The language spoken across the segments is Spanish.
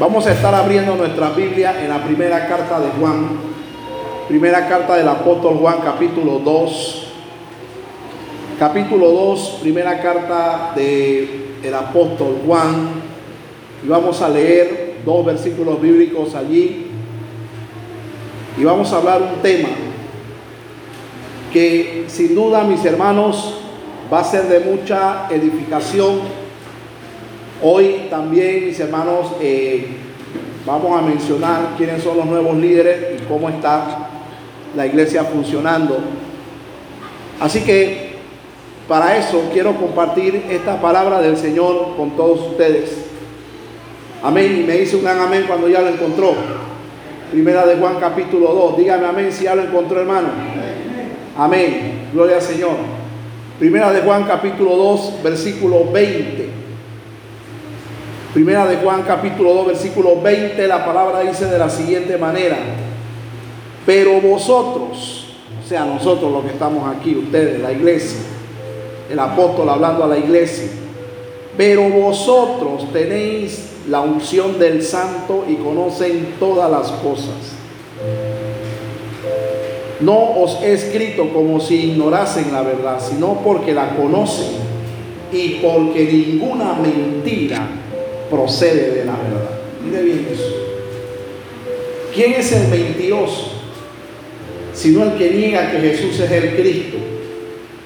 Vamos a estar abriendo nuestra Biblia en la primera carta de Juan, primera carta del apóstol Juan, capítulo 2. Capítulo 2, primera carta del apóstol Juan. Y vamos a leer dos versículos bíblicos allí. Y vamos a hablar un tema que sin duda, mis hermanos, va a ser de mucha edificación Hoy también, mis hermanos, eh, vamos a mencionar quiénes son los nuevos líderes y cómo está la iglesia funcionando. Así que para eso quiero compartir esta palabra del Señor con todos ustedes. Amén. Y me dice un gran amén cuando ya lo encontró. Primera de Juan capítulo 2. Dígame amén si ya lo encontró, hermano. Amén. Gloria al Señor. Primera de Juan capítulo 2, versículo 20. Primera de Juan capítulo 2 versículo 20, la palabra dice de la siguiente manera, pero vosotros, o sea, nosotros los que estamos aquí, ustedes, la iglesia, el apóstol hablando a la iglesia, pero vosotros tenéis la unción del santo y conocen todas las cosas. No os he escrito como si ignorasen la verdad, sino porque la conocen y porque ninguna mentira procede de la verdad. Mire bien eso. ¿Quién es el mentiroso? Sino el que niega que Jesús es el Cristo.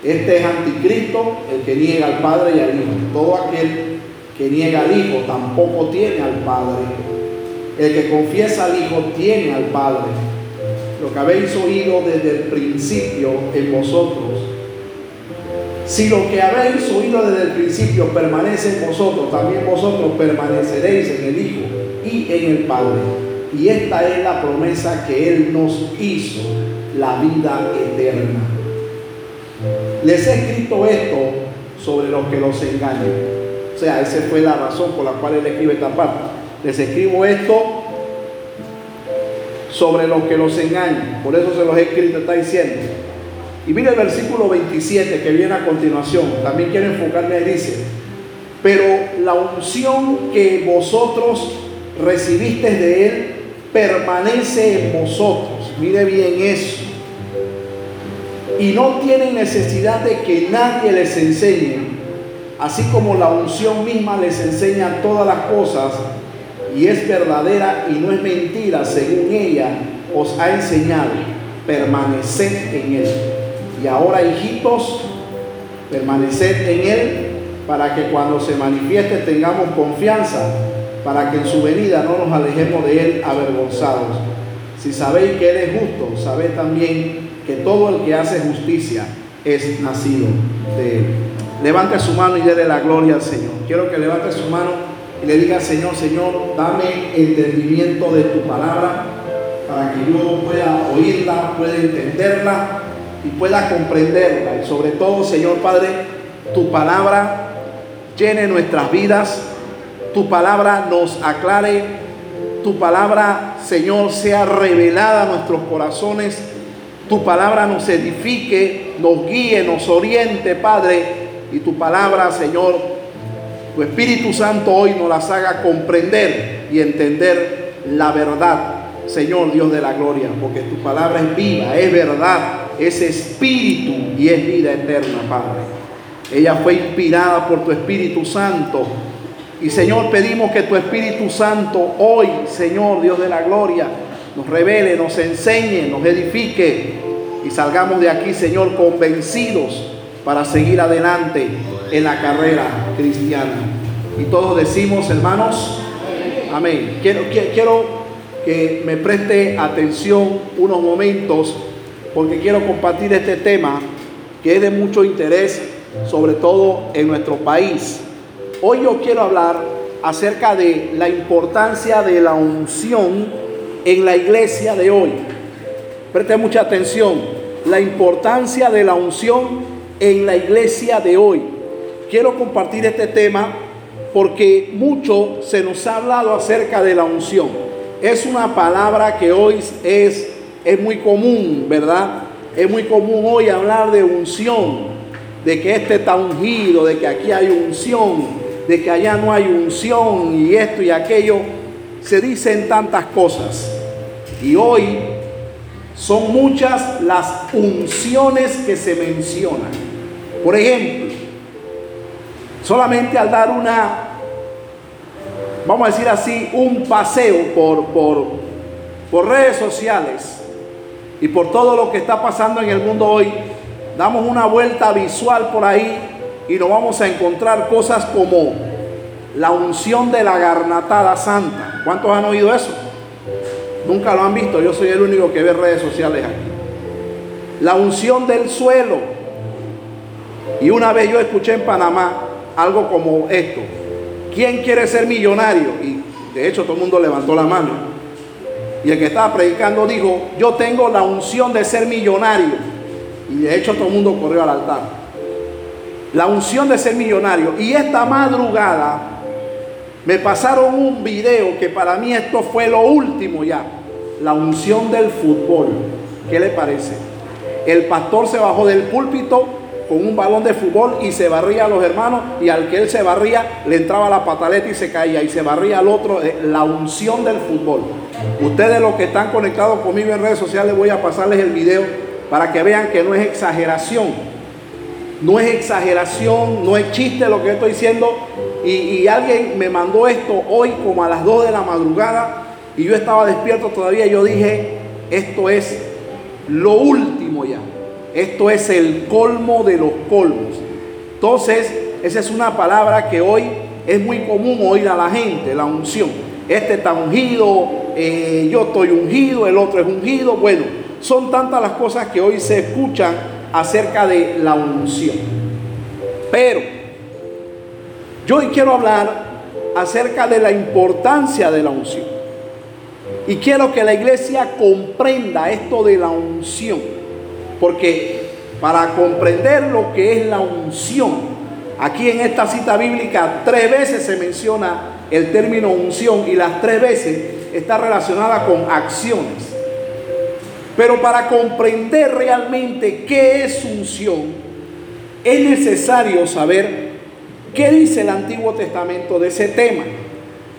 Este es anticristo, el que niega al Padre y al Hijo. Todo aquel que niega al Hijo tampoco tiene al Padre. El que confiesa al Hijo tiene al Padre. Lo que habéis oído desde el principio en vosotros si lo que habéis oído desde el principio permanece en vosotros, también vosotros permaneceréis en el Hijo y en el Padre. Y esta es la promesa que Él nos hizo, la vida eterna. Les he escrito esto sobre los que los engañan. O sea, esa fue la razón por la cual Él escribe esta parte. Les escribo esto sobre los que los engañan. Por eso se los he escrito, está diciendo. Y mire el versículo 27 que viene a continuación. También quiero enfocarme ahí. Dice, pero la unción que vosotros recibiste de Él permanece en vosotros. Mire bien eso. Y no tienen necesidad de que nadie les enseñe. Así como la unción misma les enseña todas las cosas y es verdadera y no es mentira, según ella os ha enseñado, permaneced en Él. Y ahora, hijitos, permaneced en Él para que cuando se manifieste tengamos confianza, para que en su venida no nos alejemos de Él avergonzados. Si sabéis que Él es justo, sabed también que todo el que hace justicia es nacido de Él. Levante su mano y déle la gloria al Señor. Quiero que levante su mano y le diga Señor, Señor, dame entendimiento de tu palabra para que yo pueda oírla, pueda entenderla y pueda comprenderla. Y sobre todo, Señor Padre, tu palabra llene nuestras vidas, tu palabra nos aclare, tu palabra, Señor, sea revelada a nuestros corazones, tu palabra nos edifique, nos guíe, nos oriente, Padre, y tu palabra, Señor, tu Espíritu Santo hoy nos las haga comprender y entender la verdad, Señor Dios de la gloria, porque tu palabra es viva, es verdad es espíritu y es vida eterna, Padre. Ella fue inspirada por tu Espíritu Santo. Y Señor, pedimos que tu Espíritu Santo hoy, Señor Dios de la gloria, nos revele, nos enseñe, nos edifique y salgamos de aquí, Señor, convencidos para seguir adelante en la carrera cristiana. Y todos decimos, hermanos, amén. Quiero, que me preste atención unos momentos porque quiero compartir este tema que es de mucho interés, sobre todo en nuestro país. Hoy yo quiero hablar acerca de la importancia de la unción en la iglesia de hoy. Preste mucha atención, la importancia de la unción en la iglesia de hoy. Quiero compartir este tema porque mucho se nos ha hablado acerca de la unción. Es una palabra que hoy es es muy común, ¿verdad? Es muy común hoy hablar de unción, de que este está ungido, de que aquí hay unción, de que allá no hay unción y esto y aquello. se dicen tantas cosas y hoy son muchas las unciones que se mencionan. Por ejemplo, solamente al dar una, vamos a decir así, un paseo por, por, por redes sociales y por todo lo que está pasando en el mundo hoy, damos una vuelta visual por ahí y nos vamos a encontrar cosas como la unción de la garnatada santa. ¿Cuántos han oído eso? Nunca lo han visto, yo soy el único que ve redes sociales aquí. La unción del suelo. Y una vez yo escuché en Panamá algo como esto. ¿Quién quiere ser millonario? Y de hecho todo el mundo levantó la mano. Y el que estaba predicando dijo, yo tengo la unción de ser millonario. Y de hecho todo el mundo corrió al altar. La unción de ser millonario. Y esta madrugada me pasaron un video que para mí esto fue lo último ya. La unción del fútbol. ¿Qué le parece? El pastor se bajó del púlpito con un balón de fútbol y se barría a los hermanos y al que él se barría le entraba la pataleta y se caía y se barría al otro. Eh, la unción del fútbol. Ustedes los que están conectados conmigo en redes sociales voy a pasarles el video para que vean que no es exageración. No es exageración, no es chiste lo que estoy diciendo y, alguien me mandó esto hoy como a las 2 de la madrugada y yo estaba despierto todavía. Yo dije, esto es lo último ya. Esto es el colmo de los colmos. Entonces, esa es una palabra que hoy es muy común oír a la gente, la unción. Este está ungido, eh, yo estoy ungido, el otro es ungido. Bueno, son tantas las cosas que hoy se escuchan acerca de la unción. Pero yo hoy quiero hablar acerca de la importancia de la unción. Y quiero que la iglesia comprenda esto de la unción. Porque para comprender lo que es la unción, aquí en esta cita bíblica tres veces se menciona el término unción y las tres veces está relacionada con acciones. Pero para comprender realmente qué es unción, es necesario saber ¿Qué dice el Antiguo Testamento de ese tema?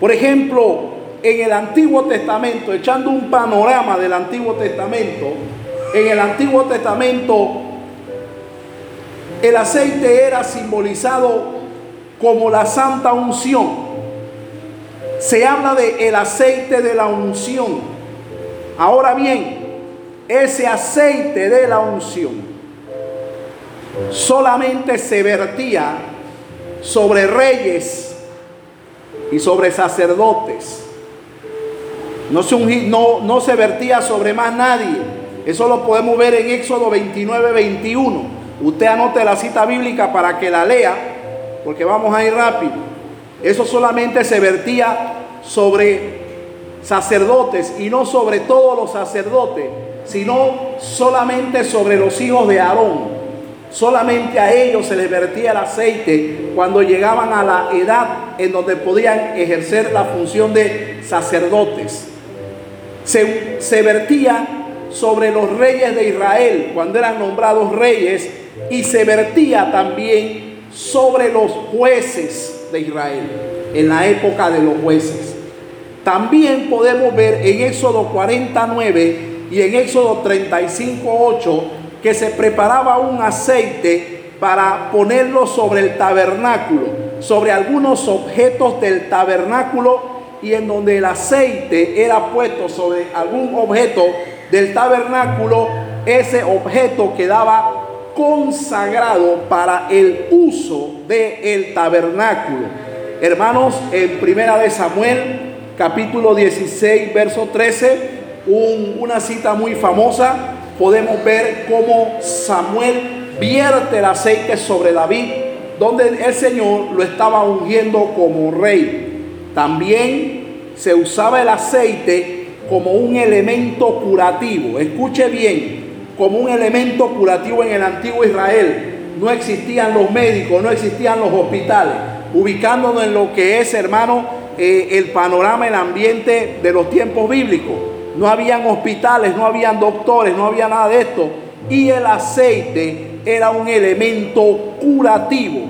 Por ejemplo, en el Antiguo Testamento, echando un panorama del Antiguo Testamento, en el Antiguo Testamento el aceite era simbolizado como la santa unción. Se habla de el aceite de la unción. Ahora bien, ese aceite de la unción solamente se vertía sobre reyes y sobre sacerdotes. No se, no, no se vertía sobre más nadie. Eso lo podemos ver en Éxodo 29, 21. Usted anote la cita bíblica para que la lea, porque vamos a ir rápido. Eso solamente se vertía sobre sacerdotes y no sobre todos los sacerdotes, sino solamente sobre los hijos de Aarón. Solamente a ellos se les vertía el aceite cuando llegaban a la edad en donde podían ejercer la función de sacerdotes. Se, se vertía sobre los reyes de Israel cuando eran nombrados reyes y se vertía también sobre los jueces de Israel en la época de los jueces. También podemos ver en Éxodo 49 y en Éxodo 35, 8 que se preparaba un aceite para ponerlo sobre el tabernáculo, sobre algunos objetos del tabernáculo y en donde el aceite era puesto sobre algún objeto del tabernáculo, ese objeto quedaba consagrado para el uso del tabernáculo. Hermanos, en Primera de Samuel, capítulo 16, verso 13, una cita muy famosa podemos ver cómo Samuel vierte el aceite sobre David, donde el Señor lo estaba ungiendo como rey. También se usaba el aceite como un elemento curativo. Escuche bien, como un elemento curativo en el antiguo Israel. No existían los médicos, no existían los hospitales. Ubicándonos en lo que es, hermano, eh, el panorama, el ambiente de los tiempos bíblicos no habían hospitales, no habían doctores, no había nada de esto. Y el aceite era un elemento curativo.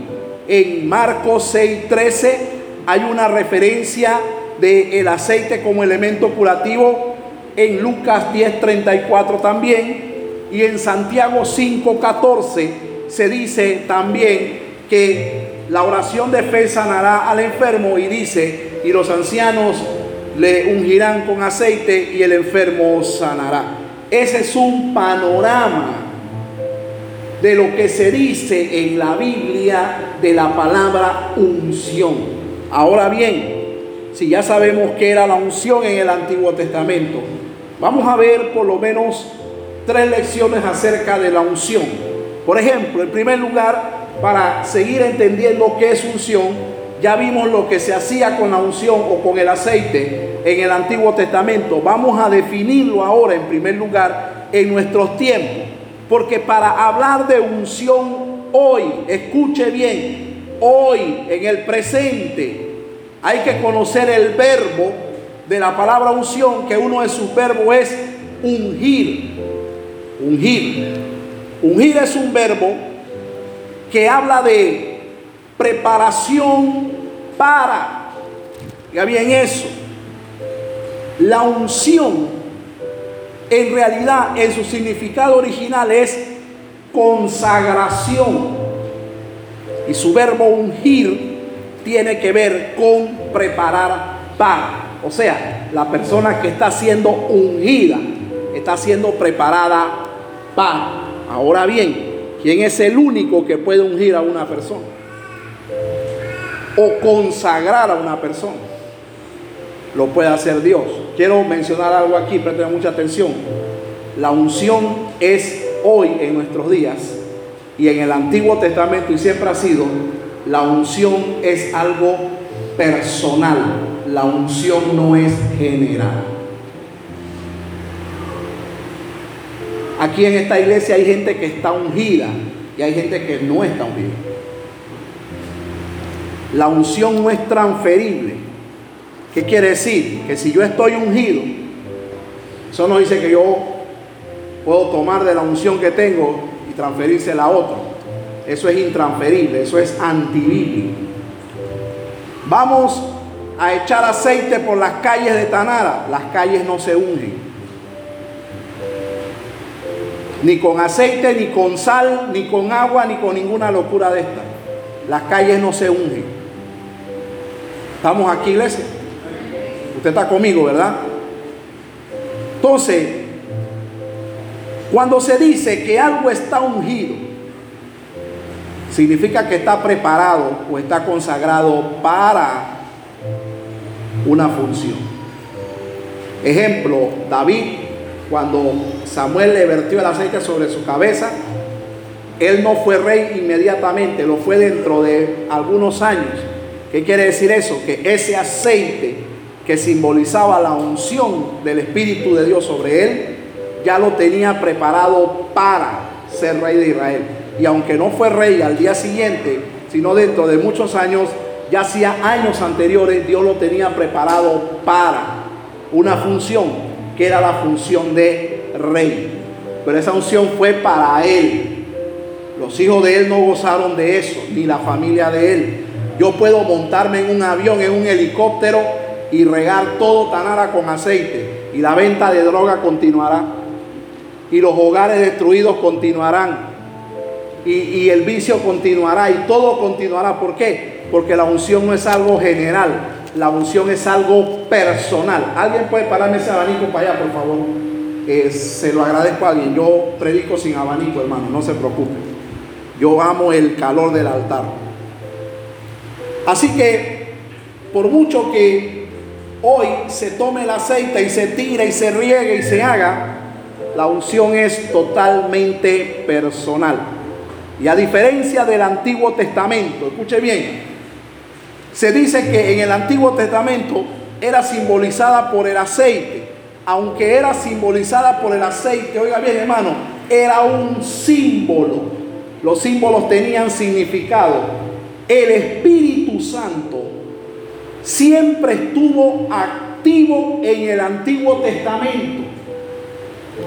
En Marcos 6:13 hay una referencia del aceite como elemento curativo en Lucas 10:34 también y en Santiago 5:14 se dice también que la oración de fe sanará al enfermo y dice, y los ancianos le ungirán con aceite y el enfermo sanará. Ese es un panorama de lo que se dice en la Biblia de la palabra unción. Ahora bien, si ya sabemos que era la unción en el Antiguo Testamento, vamos a ver por lo menos tres lecciones acerca de la unción. Por ejemplo, en primer lugar, para seguir entendiendo qué es unción, ya vimos lo que se hacía con la unción o con el aceite en el Antiguo Testamento. Vamos a definirlo ahora en primer lugar en nuestros tiempos. Porque para hablar de unción hoy, escuche bien, hoy en el presente, hay que conocer el verbo de la palabra unción, que uno de sus verbos es ungir. Ungir. Ungir es un verbo que habla de preparación para. Ya bien eso. La unción en realidad en su significado original es consagración. Y su verbo ungir tiene que ver con preparar para. O sea, la persona que está siendo ungida está siendo preparada para. Ahora bien, ¿quién es el único que puede ungir a una persona? O consagrar a una persona lo puede hacer Dios. Quiero mencionar algo aquí, presten mucha atención. La unción es hoy en nuestros días y en el Antiguo Testamento y siempre ha sido, la unción es algo personal, la unción no es general. Aquí en esta iglesia hay gente que está ungida y hay gente que no está ungida. La unción no es transferible. ¿Qué quiere decir? Que si yo estoy ungido, eso no dice que yo puedo tomar de la unción que tengo y transferírsela a otro. Eso es intransferible, eso es antibíblico. Vamos a echar aceite por las calles de Tanara. Las calles no se ungen. Ni con aceite, ni con sal, ni con agua, ni con ninguna locura de esta. Las calles no se ungen. ¿Estamos aquí, iglesia? Usted está conmigo, ¿verdad? Entonces, cuando se dice que algo está ungido, significa que está preparado o está consagrado para una función. Ejemplo, David, cuando Samuel le vertió el aceite sobre su cabeza, él no fue rey inmediatamente, lo fue dentro de algunos años. ¿Qué quiere decir eso? Que ese aceite que simbolizaba la unción del Espíritu de Dios sobre él, ya lo tenía preparado para ser rey de Israel. Y aunque no fue rey al día siguiente, sino dentro de muchos años, ya hacía años anteriores, Dios lo tenía preparado para una función, que era la función de rey. Pero esa unción fue para él. Los hijos de él no gozaron de eso, ni la familia de él. Yo puedo montarme en un avión, en un helicóptero y regar todo Tanara con aceite. Y la venta de droga continuará. Y los hogares destruidos continuarán. Y, el vicio continuará. Y todo continuará. ¿Por qué? Porque la unción no es algo general. La unción es algo personal. ¿Alguien puede pararme ese abanico para allá, por favor? Eh, se lo agradezco a alguien. Yo predico sin abanico, hermano. No se preocupe. Yo amo el calor del altar. Así que, por mucho que hoy se tome el aceite y se tira y se riegue y se haga, la unción es totalmente personal. Y a diferencia del Antiguo Testamento, escuche bien, se dice que en el Antiguo Testamento era simbolizada por el aceite. Aunque era simbolizada por el aceite, oiga bien hermano, era un símbolo. Los símbolos tenían significado. El Espíritu Santo siempre estuvo activo en el Antiguo Testamento.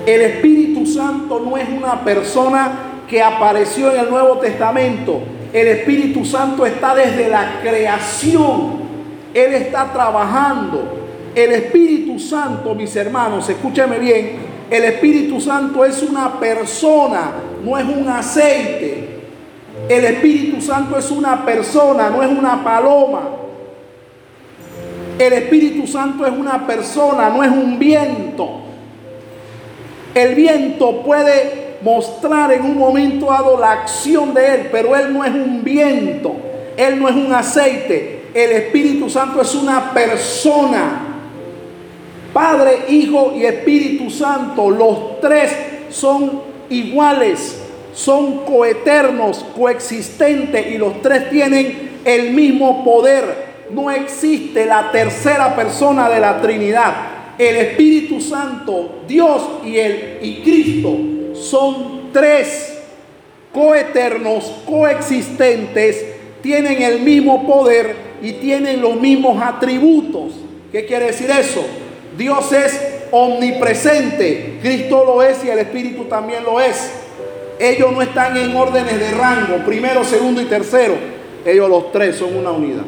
El Espíritu Santo no es una persona que apareció en el Nuevo Testamento. El Espíritu Santo está desde la creación Él está trabajando. El Espíritu Santo, mis hermanos, escúcheme bien, el Espíritu Santo es una persona, no es un aceite. El Espíritu Santo es una persona, no es una paloma. El Espíritu Santo es una persona, no es un viento. El viento puede mostrar en un momento dado la acción de Él, pero Él no es un viento, Él no es un aceite. El Espíritu Santo es una persona. Padre, Hijo y Espíritu Santo, los tres son iguales, son coeternos, coexistentes y los tres tienen el mismo poder. No existe la tercera persona de la Trinidad. El Espíritu Santo, Dios y el y Cristo son tres coeternos, coexistentes, tienen el mismo poder y tienen los mismos atributos. ¿Qué quiere decir eso? Dios es omnipresente, Cristo lo es y el Espíritu también lo es. Ellos no están en órdenes de rango, primero, segundo y tercero. Ellos los tres son una unidad.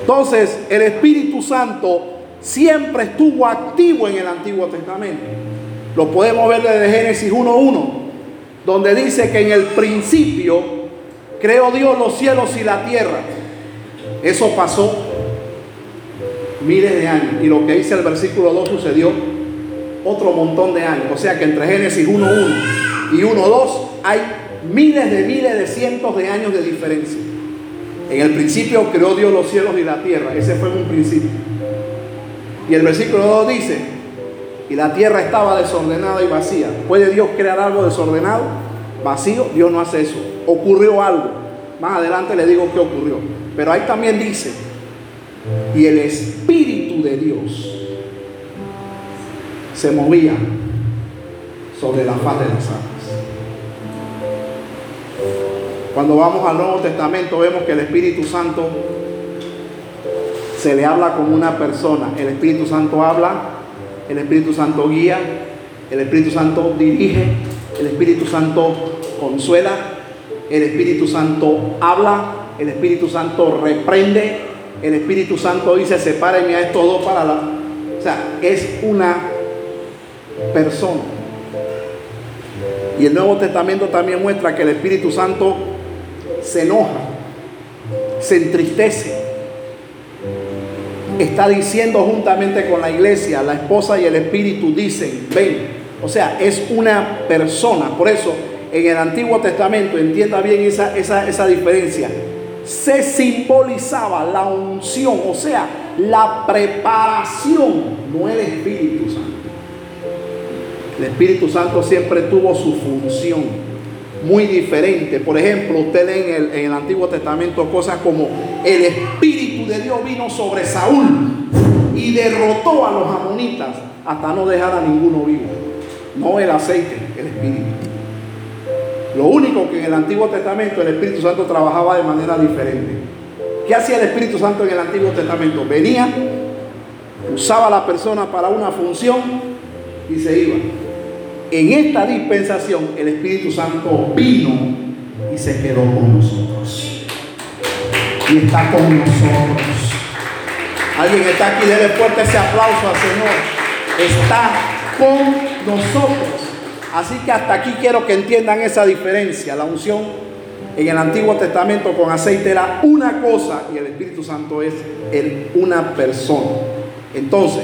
Entonces, el Espíritu Santo siempre estuvo activo en el Antiguo Testamento. Lo podemos ver desde Génesis 1.1, donde dice que en el principio creó Dios los cielos y la tierra. Eso pasó miles de años. Y lo que dice el versículo 2 sucedió otro montón de años. O sea que entre Génesis 1.1 y 1.2 hay miles de miles de cientos de años de diferencia. En el principio creó Dios los cielos y la tierra. Ese fue un principio. Y el versículo 2 dice, y la tierra estaba desordenada y vacía. ¿Puede Dios crear algo desordenado? Vacío, Dios no hace eso. Ocurrió algo. Más adelante le digo qué ocurrió. Pero ahí también dice, y el Espíritu de Dios se movía sobre la faz de las aguas. Cuando vamos al Nuevo Testamento vemos que el Espíritu Santo se le habla como una persona. El Espíritu Santo habla, el Espíritu Santo guía, el Espíritu Santo dirige, el Espíritu Santo consuela, el Espíritu Santo habla, el Espíritu Santo reprende, el Espíritu Santo dice, sepárenme a estos dos para la... O sea, es una persona. Y el Nuevo Testamento también muestra que el Espíritu Santo se enoja, se entristece. Está diciendo juntamente con la iglesia, la esposa y el Espíritu dicen, ven. O sea, es una persona. Por eso, en el Antiguo Testamento, entienda bien esa, esa, esa diferencia se simbolizaba la unción, o sea, la preparación, no el Espíritu Santo. El Espíritu Santo siempre tuvo su función muy diferente. Por ejemplo, usted lee en el, en el Antiguo Testamento cosas como el Espíritu de Dios vino sobre Saúl y derrotó a los amonitas hasta no dejar a ninguno vivo. No el aceite, el Espíritu. Lo único que en el Antiguo Testamento el Espíritu Santo trabajaba de manera diferente. ¿Qué hacía el Espíritu Santo en el Antiguo Testamento? Venía, usaba a la persona para una función y se iba. En esta dispensación el Espíritu Santo vino y se quedó con nosotros. Y está con nosotros. Alguien está aquí, déle fuerte ese aplauso al Señor. Está con nosotros. Así que hasta aquí quiero que entiendan esa diferencia. La unción en el Antiguo Testamento con aceite era una cosa y el Espíritu Santo es una persona. Entonces,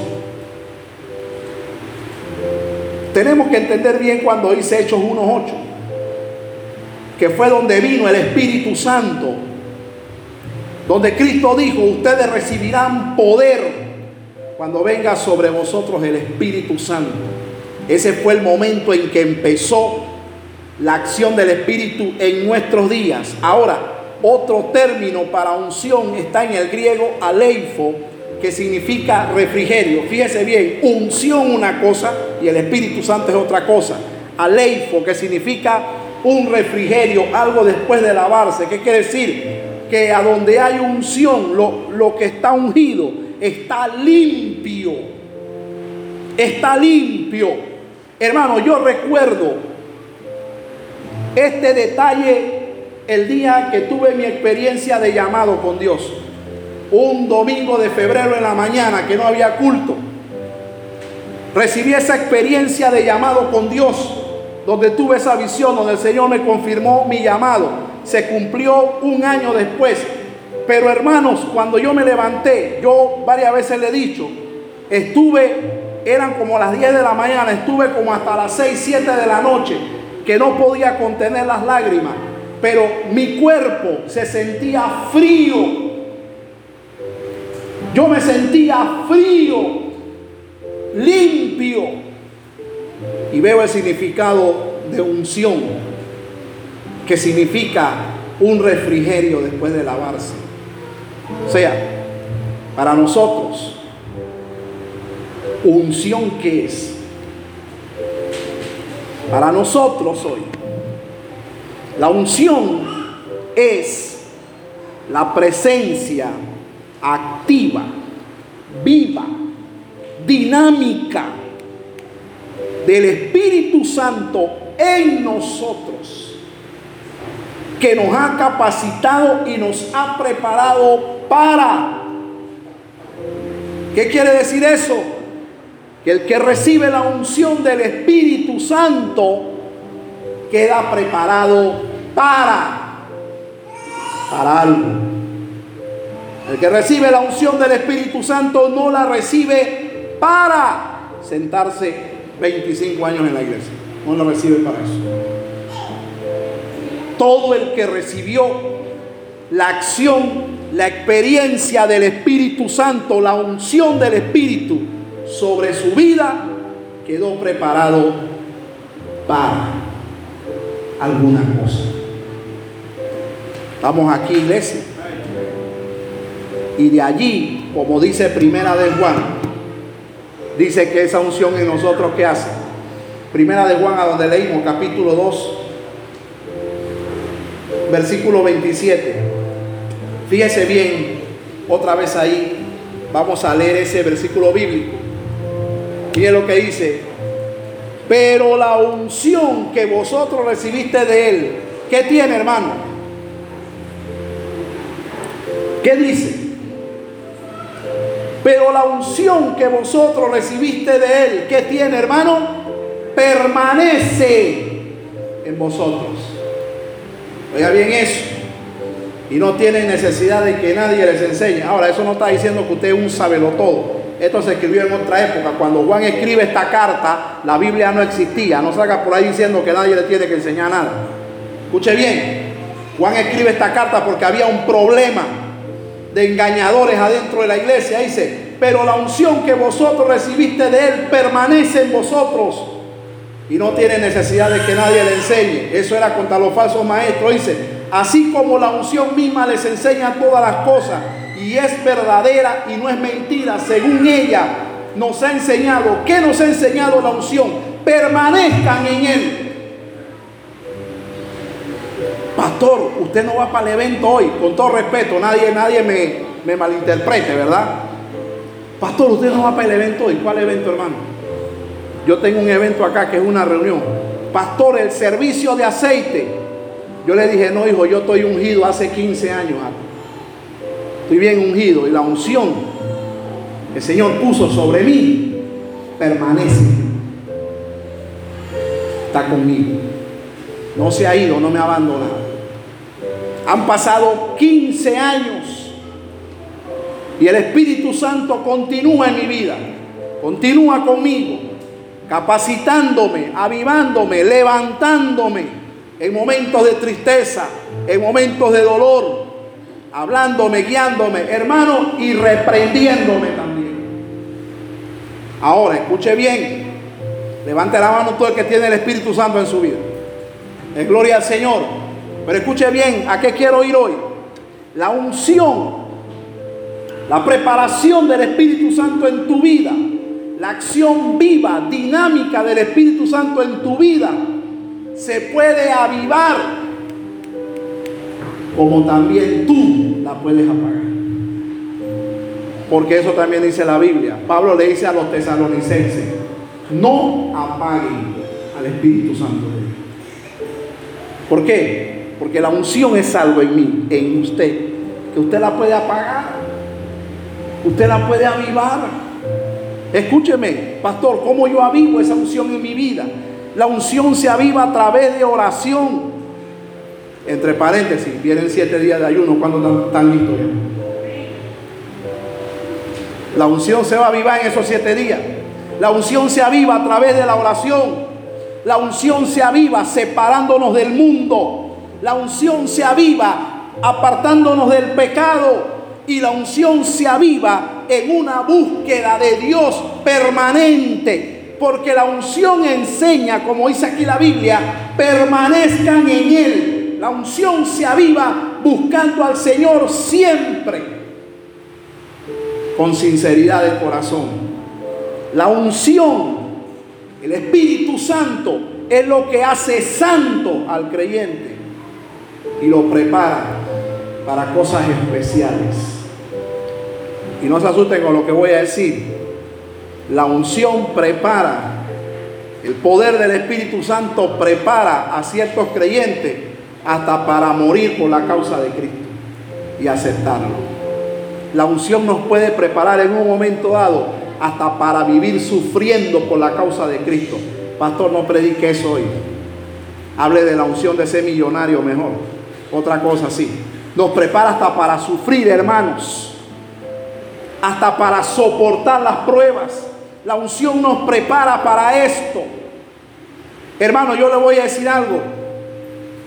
tenemos que entender bien cuando dice Hechos 1.8, que fue donde vino el Espíritu Santo, donde Cristo dijo, ustedes recibirán poder cuando venga sobre vosotros el Espíritu Santo. Ese fue el momento en que empezó la acción del Espíritu en nuestros días. Ahora, otro término para unción está en el griego aleifo, que significa refrigerio. Fíjese bien, unción una cosa y el Espíritu Santo es otra cosa. Aleifo, que significa un refrigerio, algo después de lavarse. ¿Qué quiere decir? Que a donde hay unción, lo, lo que está ungido está limpio. Está limpio. Hermano, yo recuerdo este detalle el día que tuve mi experiencia de llamado con Dios. un domingo de febrero en la mañana que no había culto. Recibí esa experiencia de llamado con Dios, donde tuve esa visión, donde el Señor me confirmó mi llamado. Se cumplió un año después. Pero hermanos, cuando yo me levanté, yo varias veces le he dicho, estuve, eran como las 10 de la mañana, estuve como hasta las 6, 7 de la noche, que no podía contener las lágrimas, pero mi cuerpo se sentía frío. Yo me sentía frío, limpio. Y veo el significado de unción, que significa un refrigerio después de lavarse. O sea, para nosotros, unción que es. Para nosotros hoy, la unción es la presencia activa, viva, dinámica del Espíritu Santo en nosotros, que nos ha capacitado y nos ha preparado para. ¿Qué quiere decir eso? Que el que recibe la unción del Espíritu Santo queda preparado para, para algo. El que recibe la unción del Espíritu Santo no la recibe para sentarse 25 años en la iglesia. No la recibe para eso. Todo el que recibió la acción la experiencia del Espíritu Santo, la unción del Espíritu sobre su vida, quedó preparado para alguna cosa. Vamos aquí, iglesia. Y de allí, como dice Primera de Juan, dice que esa unción en nosotros, ¿qué hace? Primera de Juan, a donde leímos, capítulo 2, versículo 27. Fíjese bien, otra vez ahí, vamos a leer ese versículo bíblico. Fíjese lo que dice. Pero la unción que vosotros recibiste de Él, ¿qué tiene, hermano? ¿Qué dice? Pero la unción que vosotros recibiste de Él, ¿qué tiene, hermano? Permanece en vosotros. Oiga bien eso y no tienen necesidad de que nadie les enseñe. Ahora, eso no está diciendo que usted es un sabelo todo. Esto se escribió en otra época. Cuando Juan escribe esta carta, la Biblia no existía. No salga por ahí diciendo que nadie le tiene que enseñar nada. Escuche bien. Juan escribe esta carta porque había un problema de engañadores adentro de la iglesia. Dice, pero la unción que vosotros recibiste de él permanece en vosotros y no tiene necesidad de que nadie le enseñe. Eso era contra los falsos maestros. Dice, así como la unción misma les enseña todas las cosas y es verdadera y no es mentira, según ella nos ha enseñado. ¿Qué nos ha enseñado la unción? Permanezcan en él. Pastor, usted no va para el evento hoy, con todo respeto, nadie, nadie me, me malinterprete, ¿verdad? Pastor, usted no va para el evento hoy. ¿Cuál evento, hermano? Yo tengo un evento acá que es una reunión. Pastor, el servicio de aceite yo le dije, no, hijo, yo estoy ungido hace 15 años. Estoy bien ungido y la unción que el Señor puso sobre mí permanece. Está conmigo. No se ha ido, no me ha abandonado. Han pasado 15 años y el Espíritu Santo continúa en mi vida. Continúa conmigo, capacitándome, avivándome, levantándome en momentos de tristeza, en momentos de dolor, hablándome, guiándome, hermano, y reprendiéndome también. Ahora, escuche bien, levante la mano todo el que tiene el Espíritu Santo en su vida. Es gloria al Señor. Pero escuche bien, ¿a qué quiero ir hoy? La unción, la preparación del Espíritu Santo en tu vida, la acción viva, dinámica del Espíritu Santo en tu vida se puede avivar, como también tú la puedes apagar. Porque eso también dice la Biblia. Pablo le dice a los tesalonicenses, no apaguen al Espíritu Santo de Dios. ¿Por qué? Porque la unción es algo en mí, en usted, que usted la puede apagar. Usted la puede avivar. Escúcheme, pastor, ¿cómo yo avivo esa unción en mi vida? La unción se aviva a través de oración. Entre paréntesis, vienen siete días de ayuno cuando están, listos. La unción se va a avivar en esos siete días. La unción se aviva a través de la oración. La unción se aviva separándonos del mundo. La unción se aviva apartándonos del pecado. Y la unción se aviva en una búsqueda de Dios permanente. Porque la unción enseña, como dice aquí la Biblia, permanezcan en Él la unción se aviva buscando al Señor siempre, con sinceridad de corazón. La unción, el Espíritu Santo, es lo que hace santo al creyente y lo prepara para cosas especiales. Y no se asusten con lo que voy a decir. La unción prepara, el poder del Espíritu Santo prepara a ciertos creyentes hasta para morir por la causa de Cristo y aceptarlo. La unción nos puede preparar en un momento dado hasta para vivir sufriendo por la causa de Cristo. Pastor, no predique eso hoy. Hable de la unción de ser millonario mejor. Otra cosa sí. Nos prepara hasta para sufrir, hermanos. Hasta para soportar las pruebas. La unción nos prepara para esto. Hermano, yo le voy a decir algo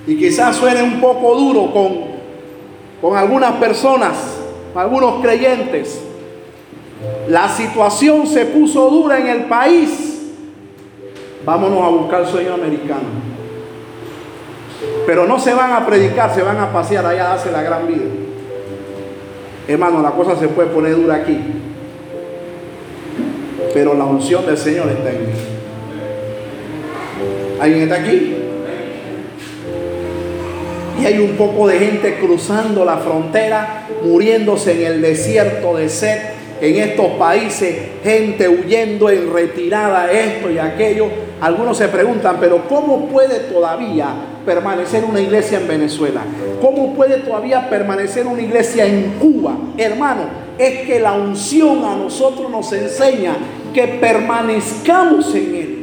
y quizás suene un poco duro con, con algunas personas, algunos creyentes. La situación se puso dura en el país. Vámonos a buscar sueño americano. Pero no se van a predicar, se van a pasear allá hace la gran vida. Hermano, la cosa se puede poner dura aquí. Pero la unción del Señor está en mí. ¿Alguien está aquí? y hay un poco de gente cruzando la frontera, muriéndose en el desierto de sed en estos países, gente huyendo en retirada, esto y aquello. Algunos se preguntan, pero ¿cómo puede todavía permanecer una iglesia en Venezuela? ¿Cómo puede todavía permanecer una iglesia en Cuba? Hermano, es que la unción a nosotros nos enseña que permanezcamos en Él.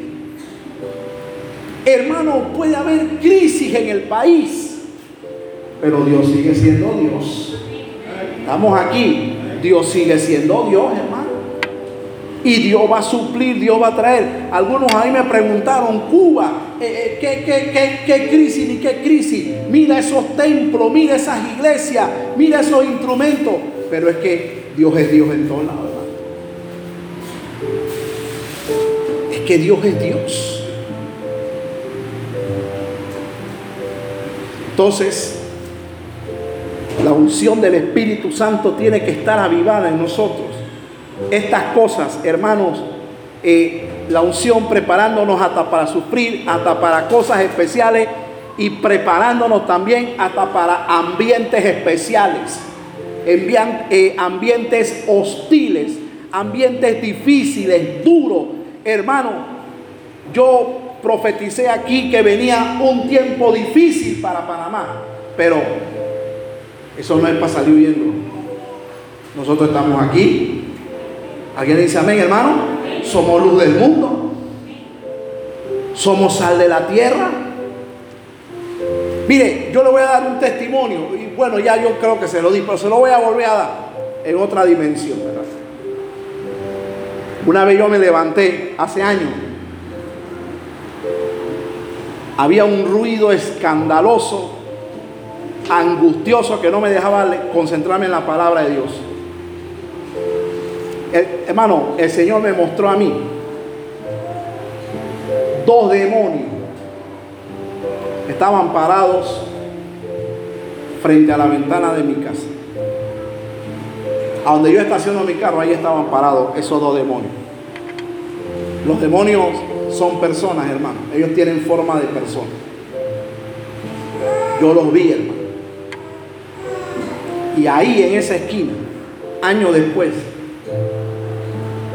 Hermano, puede haber crisis en el país pero Dios sigue siendo Dios. Estamos aquí. Dios sigue siendo Dios, hermano. Y Dios va a suplir, Dios va a traer. Algunos ahí me preguntaron, Cuba, eh, eh, ¿qué, crisis ni qué crisis? Mira esos templos, mira esas iglesias, mira esos instrumentos. Pero es que Dios es Dios en todos lados, Es que Dios es Dios. Entonces, la unción del Espíritu Santo tiene que estar avivada en nosotros. Estas cosas, hermanos, eh, la unción preparándonos hasta para sufrir, hasta para cosas especiales y preparándonos también hasta para ambientes especiales, eh, ambientes hostiles, ambientes difíciles, duros. Hermano, yo profeticé aquí que venía un tiempo difícil para Panamá, pero eso no es para salir huyendo. Nosotros estamos aquí. ¿Alguien dice amén, hermano? Somos luz del mundo. Somos sal de la tierra. Mire, yo le voy a dar un testimonio. Y bueno, ya yo creo que se lo di, pero se lo voy a volver a dar en otra dimensión. Una vez yo me levanté hace años. Había un ruido escandaloso angustioso que no me dejaba concentrarme en la palabra de Dios. hermano, el Señor me mostró a mí dos demonios estaban parados frente a la ventana de mi casa. A donde yo estaciono mi carro, ahí estaban parados esos dos demonios. Los demonios son personas, hermano. Ellos tienen forma de personas. Yo los vi, hermano. Y ahí en esa esquina, años después,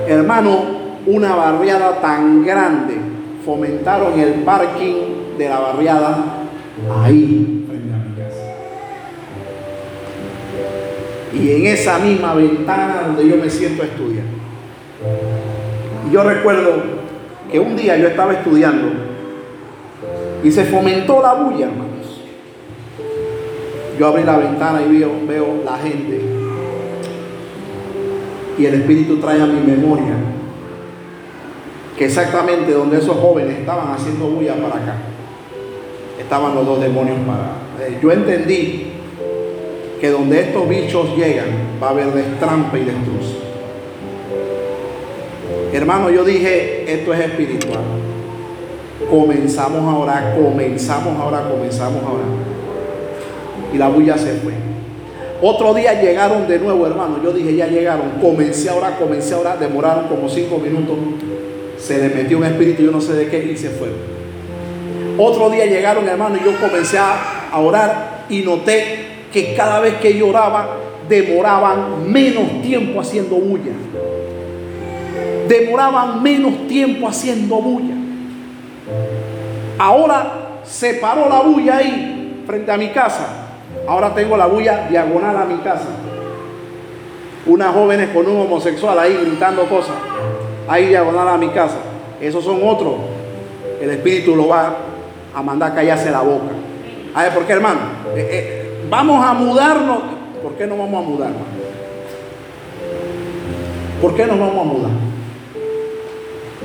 hermano, una barriada tan grande, fomentaron el parking de la barriada ahí, frente a mi casa. y en esa misma ventana donde yo me siento a estudiar. Yo recuerdo que un día yo estaba estudiando y se fomentó la bulla, hermanos. Yo abrí la ventana y veo, la gente y el Espíritu trae a mi memoria que exactamente donde esos jóvenes estaban haciendo bulla para acá, estaban los dos demonios para. Eh, yo entendí que donde estos bichos llegan va a haber destrampa y destrucción. Hermano, yo dije, esto es espiritual. Comenzamos a orar, comenzamos ahora, comenzamos ahora. Y la bulla se fue. Otro día llegaron de nuevo, hermano. Yo dije, ya llegaron. Comencé a orar, comencé a orar. Demoraron como cinco minutos. Se le metió un espíritu, yo no sé de qué, y se fueron. Otro día llegaron, hermano, y yo comencé a orar y noté que cada vez que lloraba demoraban menos tiempo haciendo bulla. Demoraban menos tiempo haciendo bulla. Ahora se paró la bulla ahí, frente a mi casa. Ahora tengo la bulla diagonal a mi casa. Unas jóvenes con un homosexual ahí gritando cosas. Ahí diagonal a mi casa. Esos son otros. El Espíritu lo va a mandar callarse la boca. A ver, ¿por qué, hermano? Eh, eh, Vamos a mudarnos. ¿Por qué no vamos a mudar? ¿Por qué nos vamos a mudar?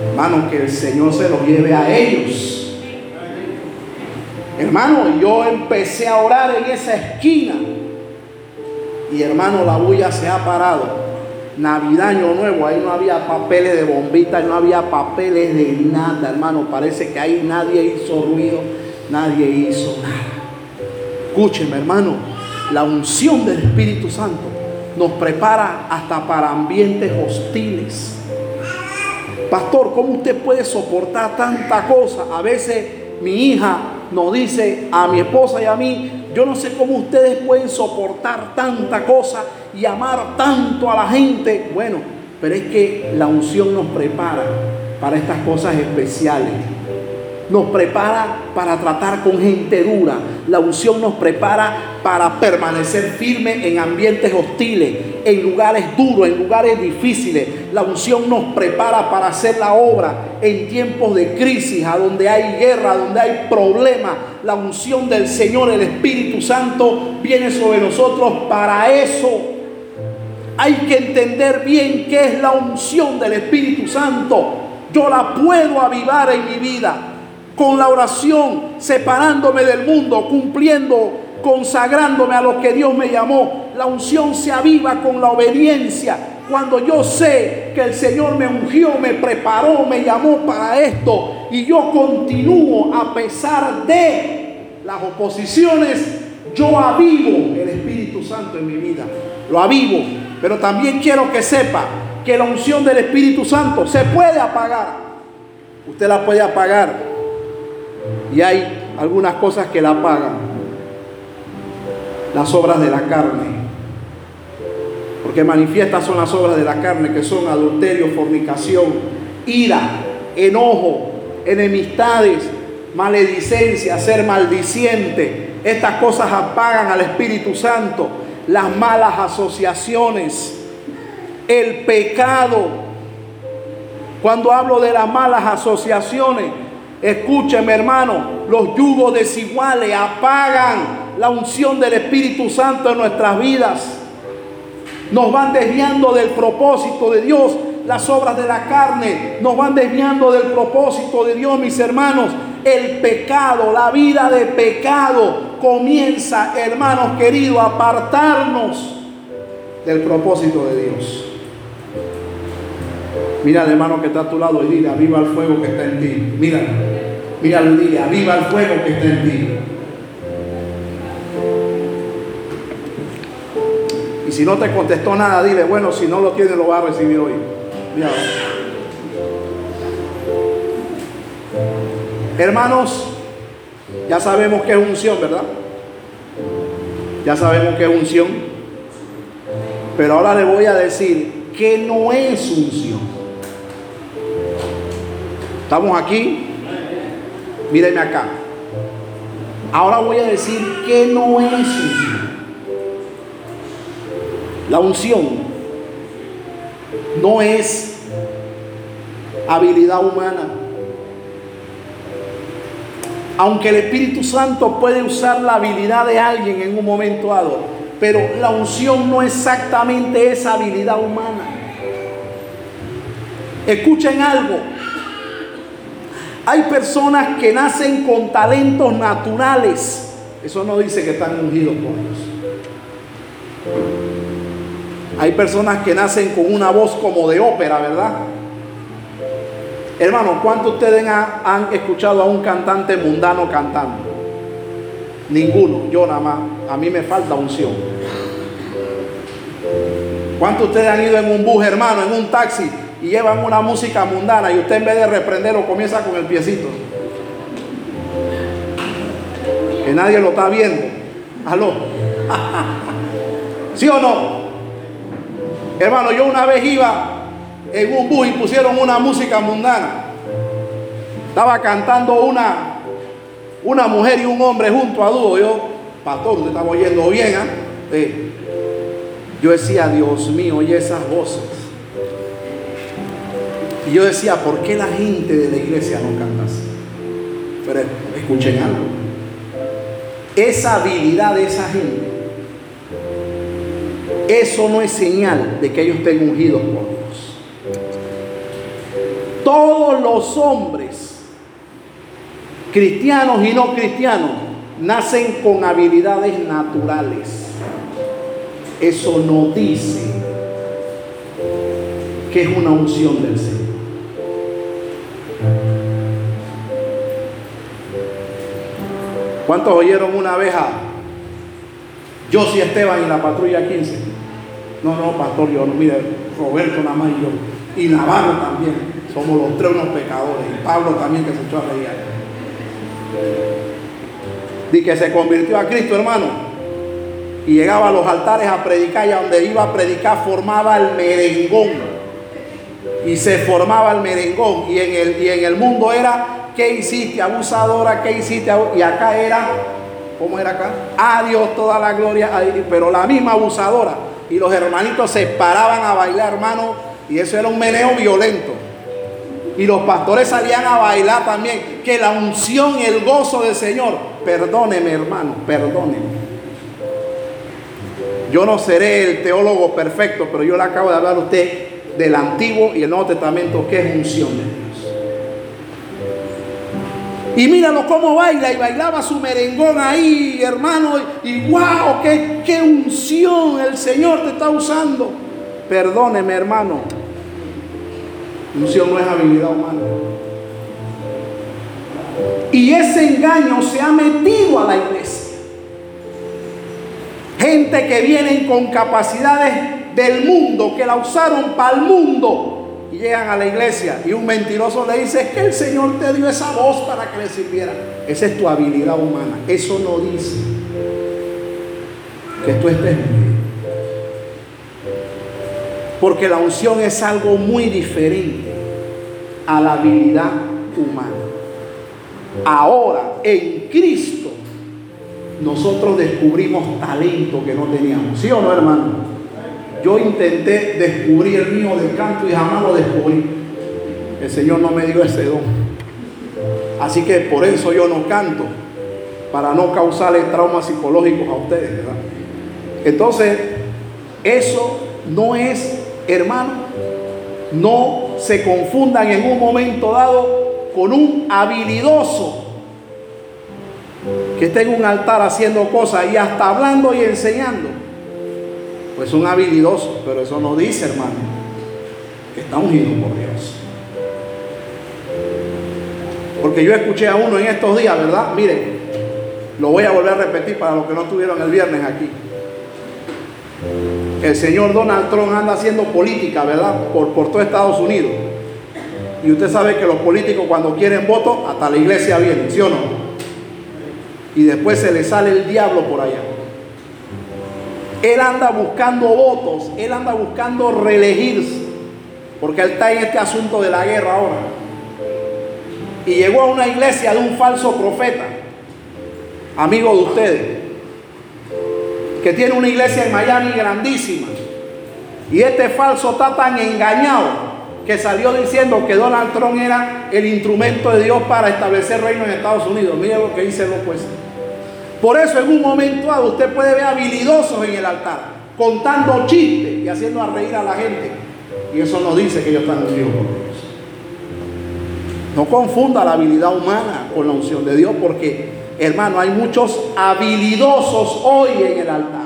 Hermano, que el Señor se los lleve a ellos. Hermano, yo empecé a orar en esa esquina. Y hermano, la bulla se ha parado. Navidad, Año Nuevo, ahí no había papeles de bombita, no había papeles de nada, hermano. Parece que ahí nadie hizo ruido, nadie hizo nada. Escúcheme, hermano, la unción del Espíritu Santo nos prepara hasta para ambientes hostiles. Pastor, ¿cómo usted puede soportar tanta cosa? A veces mi hija nos dice a mi esposa y a mí, yo no sé cómo ustedes pueden soportar tanta cosa y amar tanto a la gente. Bueno, pero es que la unción nos prepara para estas cosas especiales nos prepara para tratar con gente dura. La unción nos prepara para permanecer firme en ambientes hostiles, en lugares duros, en lugares difíciles. La unción nos prepara para hacer la obra en tiempos de crisis, a donde hay guerra, donde hay problemas. La unción del Señor, el Espíritu Santo, viene sobre nosotros para eso. Hay que entender bien qué es la unción del Espíritu Santo. Yo la puedo avivar en mi vida con la oración, separándome del mundo, cumpliendo, consagrándome a lo que Dios me llamó. La unción se aviva con la obediencia. Cuando yo sé que el Señor me ungió, me preparó, me llamó para esto y yo continúo a pesar de las oposiciones, yo avivo el Espíritu Santo en mi vida. Lo avivo. Pero también quiero que sepa que la unción del Espíritu Santo se puede apagar. Usted la puede apagar y hay algunas cosas que la pagan. Las obras de la carne. Porque manifiestas son las obras de la carne, que son adulterio, fornicación, ira, enojo, enemistades, maledicencia, ser maldiciente. Estas cosas apagan al Espíritu Santo. Las malas asociaciones, el pecado. Cuando hablo de las malas asociaciones, Escúcheme hermano, los yugos desiguales apagan la unción del Espíritu Santo en nuestras vidas. Nos van desviando del propósito de Dios. Las obras de la carne nos van desviando del propósito de Dios, mis hermanos. El pecado, la vida de pecado comienza, hermanos queridos, a apartarnos del propósito de Dios. Mira hermano que está a tu lado y dile, aviva el fuego que está en ti. Mira, mira y dile, aviva el fuego que está en ti. Y si no te contestó nada, dile, bueno, si no lo tiene, lo va a recibir hoy. Mira. Hermanos, ya sabemos que es unción, ¿verdad? Ya sabemos que es unción. Pero ahora le voy a decir que no es unción. Estamos aquí. Mírenme acá. Ahora voy a decir que no es unción. La unción no es habilidad humana. Aunque el Espíritu Santo puede usar la habilidad de alguien en un momento dado, pero la unción no exactamente es habilidad humana. Escuchen algo. Hay personas que nacen con talentos naturales. Eso no dice que están ungidos por Dios. Hay personas que nacen con una voz como de ópera, ¿verdad? Hermano, ¿cuántos de ustedes han escuchado a un cantante mundano cantando? Ninguno, yo nada más. A mí me falta unción. ¿Cuántos de ustedes han ido en un bus, hermano, en un taxi y llevan una música mundana y usted en vez de reprenderlo comienza con el piecito? Que nadie lo está viendo. Aló. ¿Sí o no? Hermano, yo una vez iba en un bus y pusieron una música mundana. Estaba cantando una, una mujer y un hombre junto a dúo. Yo, pastor, usted estaba oyendo bien. ¿ah? Yo decía, Dios mío, oye esas voces. Y yo decía, ¿por qué la gente de la iglesia no canta así? Pero escuchen algo. Esa habilidad de esa gente, eso no es señal de que ellos estén ungidos por Dios. Todos los hombres, cristianos y no cristianos, nacen con habilidades naturales. Eso no dice que es una unción del Señor. ¿Cuántos oyeron una vez a Josie Esteban y la patrulla 15? No, no, pastor, yo no, mire, Roberto nada más y yo. Y Navarro también. Somos los tres unos pecadores. Y Pablo también que se echó a reír. Di que se convirtió a Cristo, hermano. Y llegaba a los altares a predicar y a donde iba a predicar formaba el merengón. Y se formaba el merengón. Y en el, y en el mundo era ¿qué hiciste, abusadora? ¿Qué hiciste? Y acá era, ¿cómo era acá? Adiós toda la gloria, pero la misma abusadora. Y los hermanitos se paraban a bailar, hermano, y eso era un meneo violento. Y los pastores salían a bailar también. Que la unción el gozo del Señor. Perdóneme, hermano, perdóneme. Yo no seré el teólogo perfecto, pero yo le acabo de hablar a usted del Antiguo y el Nuevo Testamento, que es unción. Y míralo cómo baila y bailaba su merengón ahí, hermano. Y wow, qué, qué unción el Señor te está usando. Perdóneme, hermano. Unción no es habilidad humana. Y ese engaño se ha metido a la iglesia. Gente que vienen con capacidades del mundo, que la usaron para el mundo y llegan a la iglesia y un mentiroso le dice, es que el Señor te dio esa voz para que le sirviera. Esa es tu habilidad humana. Eso no dice que tú estés Porque la unción es algo muy diferente a la habilidad humana. Ahora, en Cristo, nosotros descubrimos talento que no teníamos. ¿Sí o no, hermano? Yo intenté descubrir el mío del canto y jamás lo descubrí. El Señor no me dio ese don. Así que por eso yo no canto, para no causarles traumas psicológicos a ustedes, ¿verdad? Entonces, eso no es, hermano, no se confundan en un momento dado con un habilidoso que esté en un altar haciendo cosas y hasta hablando y enseñando pues un habilidoso, pero eso no dice, hermano, que está ungido por Dios. Porque yo escuché a uno en estos días, ¿verdad? Miren, lo voy a volver a repetir para los que no estuvieron el viernes aquí. El señor Donald Trump anda haciendo política, ¿verdad? Por, por todo Estados Unidos. Y usted sabe que los políticos cuando quieren votos, hasta la iglesia viene, ¿sí o no? Y después se le sale el diablo por allá. Él anda buscando votos, él anda buscando reelegirse, porque él está en este asunto de la guerra ahora. Y llegó a una iglesia de un falso profeta, amigo de ustedes, que tiene una iglesia en Miami grandísima. Y este falso está tan engañado que salió diciendo que Donald Trump era el instrumento de Dios para establecer reino en Estados Unidos. Mire lo que dice el opuesto. Por eso en un momento dado usted puede ver habilidosos en el altar, contando chistes y haciendo reír a la gente. Y eso no dice que ellos están unidos con Dios. No confunda la habilidad humana con la unción de Dios porque, hermano, hay muchos habilidosos hoy en el altar.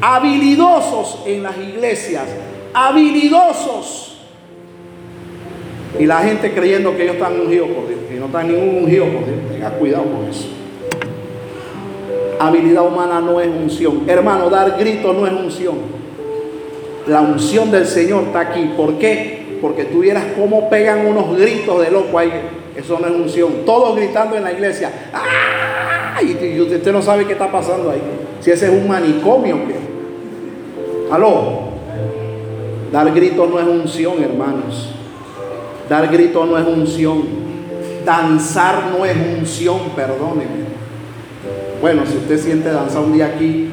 Habilidosos en las iglesias. Habilidosos y la gente creyendo que ellos están ungidos por Dios. Y no están ningún ungido por Dios. Tenga cuidado con eso. Habilidad humana no es unción. Hermano, dar grito no es unción. La unción del Señor está aquí. ¿Por qué? Porque tú vieras cómo pegan unos gritos de loco ahí. Eso no es unción. Todos gritando en la iglesia. Y usted no sabe qué está pasando ahí. Si ese es un manicomio. ¿qué? Aló. Dar gritos no es unción, hermanos. Dar grito no es unción. Danzar no es unción, perdóneme. Bueno, si usted siente danzar un día aquí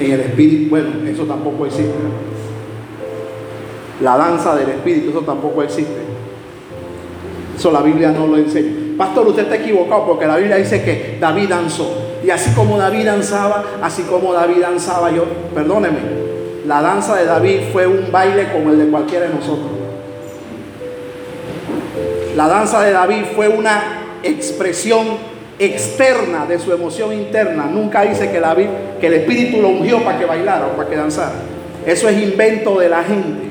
en el espíritu, bueno, eso tampoco existe. La danza del espíritu, eso tampoco existe. Eso la Biblia no lo enseña. Pastor, usted está equivocado porque la Biblia dice que David danzó. Y así como David danzaba, así como David danzaba yo, perdóneme, la danza de David fue un baile como el de cualquiera de nosotros. La danza de David fue una expresión externa de su emoción interna. Nunca dice que, David, que el Espíritu lo ungió para que bailara o para que danzara. Eso es invento de la gente.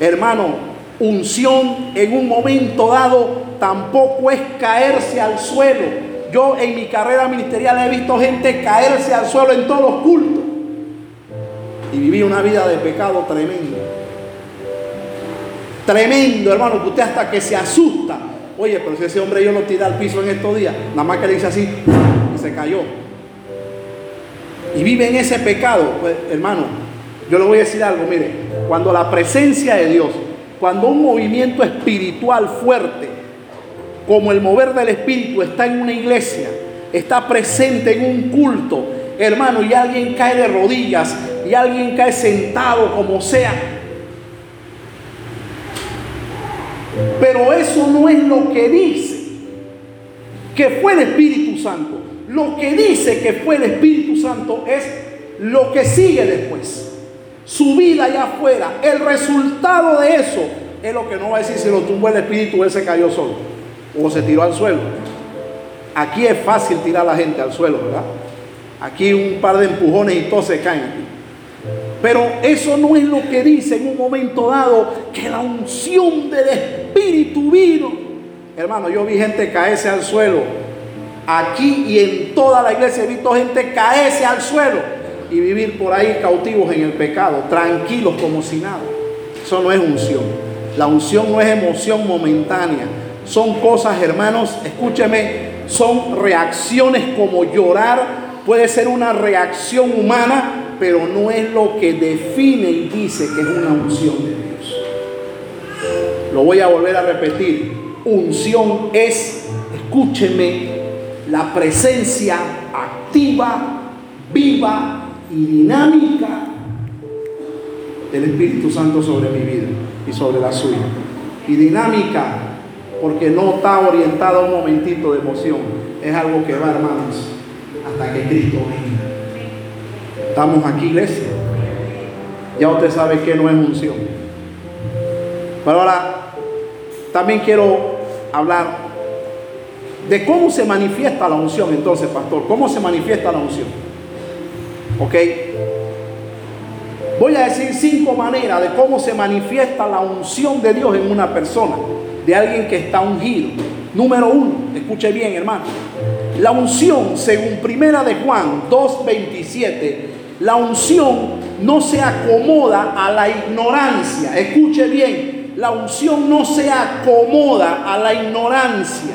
Hermano, unción en un momento dado tampoco es caerse al suelo. Yo en mi carrera ministerial he visto gente caerse al suelo en todos los cultos. Y viví una vida de pecado tremendo. Tremendo, hermano, que usted hasta que se asusta. Oye, pero si ese hombre yo lo tiré al piso en estos días, nada más que le dice así y se cayó. Y vive en ese pecado, pues hermano, yo le voy a decir algo, mire, cuando la presencia de Dios, cuando un movimiento espiritual fuerte, como el mover del espíritu, está en una iglesia, está presente en un culto, hermano, y alguien cae de rodillas, y alguien cae sentado, como sea, Pero eso no es lo que dice que fue el Espíritu Santo. Lo que dice que fue el Espíritu Santo es lo que sigue después. Su vida allá afuera. El resultado de eso es lo que no va a decir si lo tumbó el Espíritu, él se cayó solo o se tiró al suelo. Aquí es fácil tirar a la gente al suelo, ¿verdad? Aquí un par de empujones y todos se caen. Pero eso no es lo que dice en un momento dado que la unción del Espíritu vino. Hermano, yo vi gente caerse al suelo. Aquí y en toda la iglesia he visto gente caerse al suelo y vivir por ahí cautivos en el pecado, tranquilos como si nada. Eso no es unción. La unción no es emoción momentánea. Son cosas, hermanos, escúcheme, son reacciones como llorar. Puede ser una reacción humana pero no es lo que define y dice que es una unción de Dios. Lo voy a volver a repetir. Unción es, escúcheme, la presencia activa, viva y dinámica del Espíritu Santo sobre mi vida y sobre la suya. Y dinámica porque no está orientada a un momentito de emoción. Es algo que va, hermanos, hasta que Cristo venga. Estamos aquí, iglesia. Ya usted sabe que no es unción. Pero ahora también quiero hablar de cómo se manifiesta la unción entonces, pastor. ¿Cómo se manifiesta la unción? ¿Ok? Voy a decir cinco maneras de cómo se manifiesta la unción de Dios en una persona, de alguien que está ungido. Número uno, escuche bien hermano. La unción, según Primera de Juan 2.27, la unción no se acomoda a la ignorancia. Escuche bien, la unción no se acomoda a la ignorancia.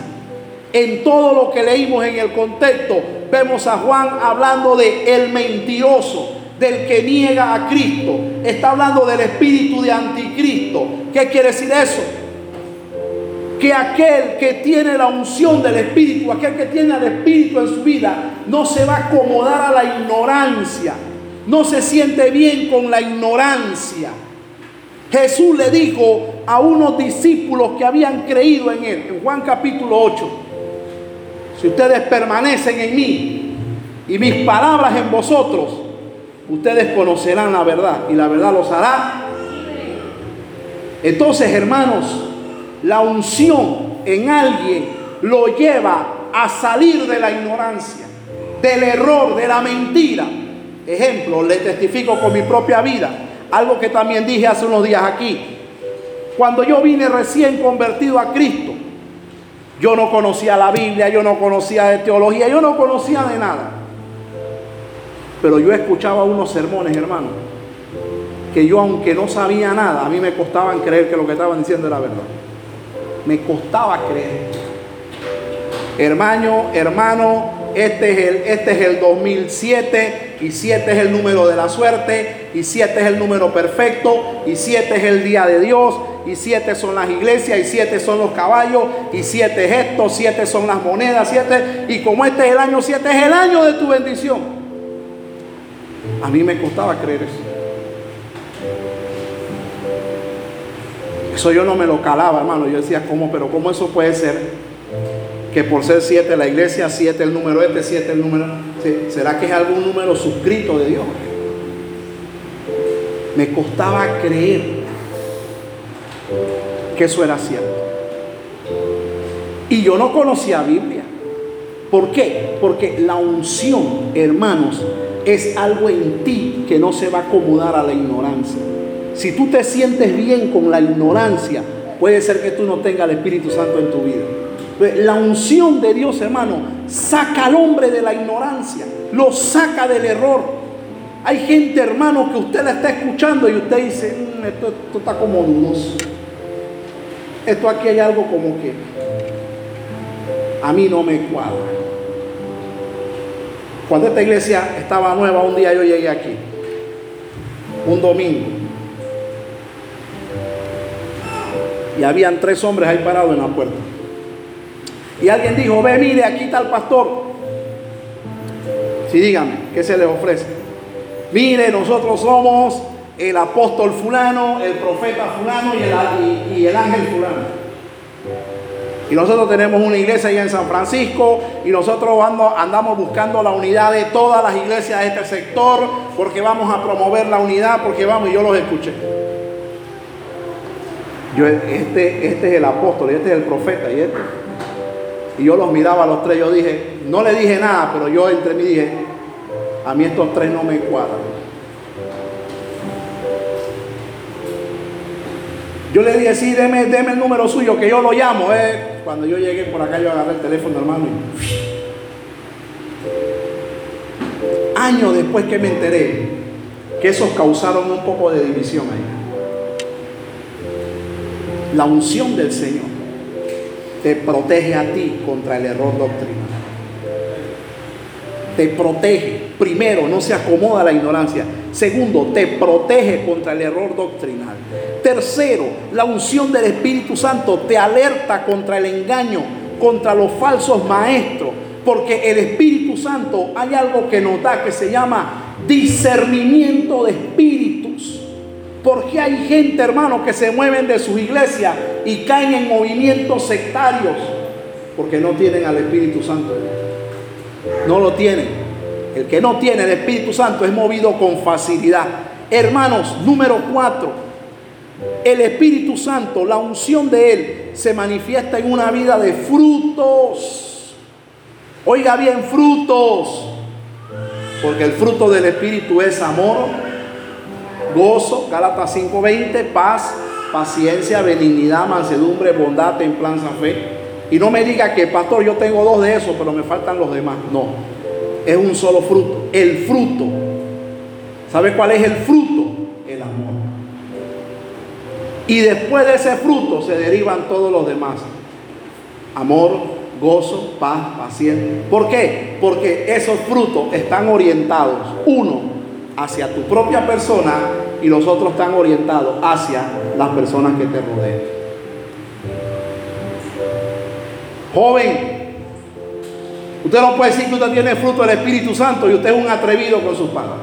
En todo lo que leímos en el contexto, vemos a Juan hablando de el mentiroso, del que niega a Cristo. Está hablando del espíritu de anticristo. ¿Qué quiere decir eso? que aquel que tiene la unción del Espíritu, aquel que tiene el Espíritu en su vida, no se va a acomodar a la ignorancia, no se siente bien con la ignorancia. Jesús le dijo a unos discípulos que habían creído en él, en Juan capítulo 8, si ustedes permanecen en mí y mis palabras en vosotros, ustedes conocerán la verdad y la verdad los hará. Entonces, hermanos, la unción en alguien lo lleva a salir de la ignorancia, del error, de la mentira. Ejemplo, le testifico con mi propia vida, algo que también dije hace unos días aquí. Cuando yo vine recién convertido a Cristo, yo no conocía la Biblia, yo no conocía de teología, yo no conocía de nada. Pero yo escuchaba unos sermones, hermano, que yo aunque no sabía nada, a mí me costaban creer que lo que estaban diciendo era verdad. Me costaba creer. Hermano, hermano, este es, el, este es el 2007 y 7 es el número de la suerte y 7 es el número perfecto y 7 es el día de Dios y 7 son las iglesias y 7 son los caballos y 7 es esto, 7 son las monedas, 7 y como este es el año 7 es el año de tu bendición. A mí me costaba creer eso. Eso yo no me lo calaba, hermano. Yo decía, ¿cómo? Pero ¿cómo eso puede ser? que por ser siete la iglesia, siete el número este, siete el número... ¿Será que es algún número suscrito de Dios? Me costaba creer que eso era cierto. Y yo no conocía Biblia. ¿Por qué? Porque la unción, hermanos, es algo en ti que no se va a acomodar a la ignorancia. Si tú te sientes bien con la ignorancia, puede ser que tú no tengas el Espíritu Santo en tu vida. La unción de Dios, hermano, saca al hombre de la ignorancia, lo saca del error. Hay gente, hermano, que usted la está escuchando y usted dice, mm, esto, está como dudoso. Esto aquí hay algo como que a mí no me cuadra. Cuando esta iglesia estaba nueva, un día yo llegué aquí, un domingo, y habían tres hombres ahí parados en la puerta. Y alguien dijo, ve, mire, aquí está el pastor. Sí, dígame, ¿qué se le ofrece? Mire, nosotros somos el apóstol fulano, el profeta fulano y el, ángel fulano. Y nosotros tenemos una iglesia allá en San Francisco y nosotros andamos buscando la unidad de todas las iglesias de este sector porque vamos a promover la unidad, porque vamos, y yo los escuché. Yo, este, este es el apóstol este es el profeta y este y yo los miraba a los tres, yo dije, no le dije nada, pero yo entre mí dije, a mí estos tres no me cuadran. Yo le dije, sí, deme, deme el número suyo, que yo lo llamo. Eh. Cuando yo llegué por acá, yo agarré el teléfono, hermano. Años después que me enteré que esos causaron un poco de división ahí. La unción del Señor te protege a ti contra el error doctrinal. Te protege. Primero, no se acomoda la ignorancia. Segundo, te protege contra el error doctrinal. Tercero, la unción del Espíritu Santo te alerta contra el engaño, contra los falsos maestros. Porque el Espíritu Santo hay algo que nos da que se llama discernimiento de espíritus. Porque hay gente, hermano, que se mueven de sus iglesias y caen en movimientos sectarios porque no tienen al Espíritu Santo. No lo tienen. El que no tiene el Espíritu Santo es movido con facilidad. Hermanos, número cuatro, el Espíritu Santo, la unción de Él, se manifiesta en una vida de frutos. Oiga bien, frutos. Porque el fruto del Espíritu es amor, gozo, Gálatas 5:20, paz, paciencia, benignidad, mansedumbre, bondad, templanza, fe. Y no me diga que, pastor, yo tengo dos de esos, pero me faltan los demás. No, es un solo fruto. El fruto. ¿Sabe cuál es el fruto? El amor. Y después de ese fruto se derivan todos los demás. Amor, gozo, paz, paciencia. ¿Por qué? Porque esos frutos están orientados, uno, hacia tu propia persona y los otros están orientados hacia las personas que te rodean. Joven, usted no puede decir que usted tiene fruto del Espíritu Santo y usted es un atrevido con sus padres.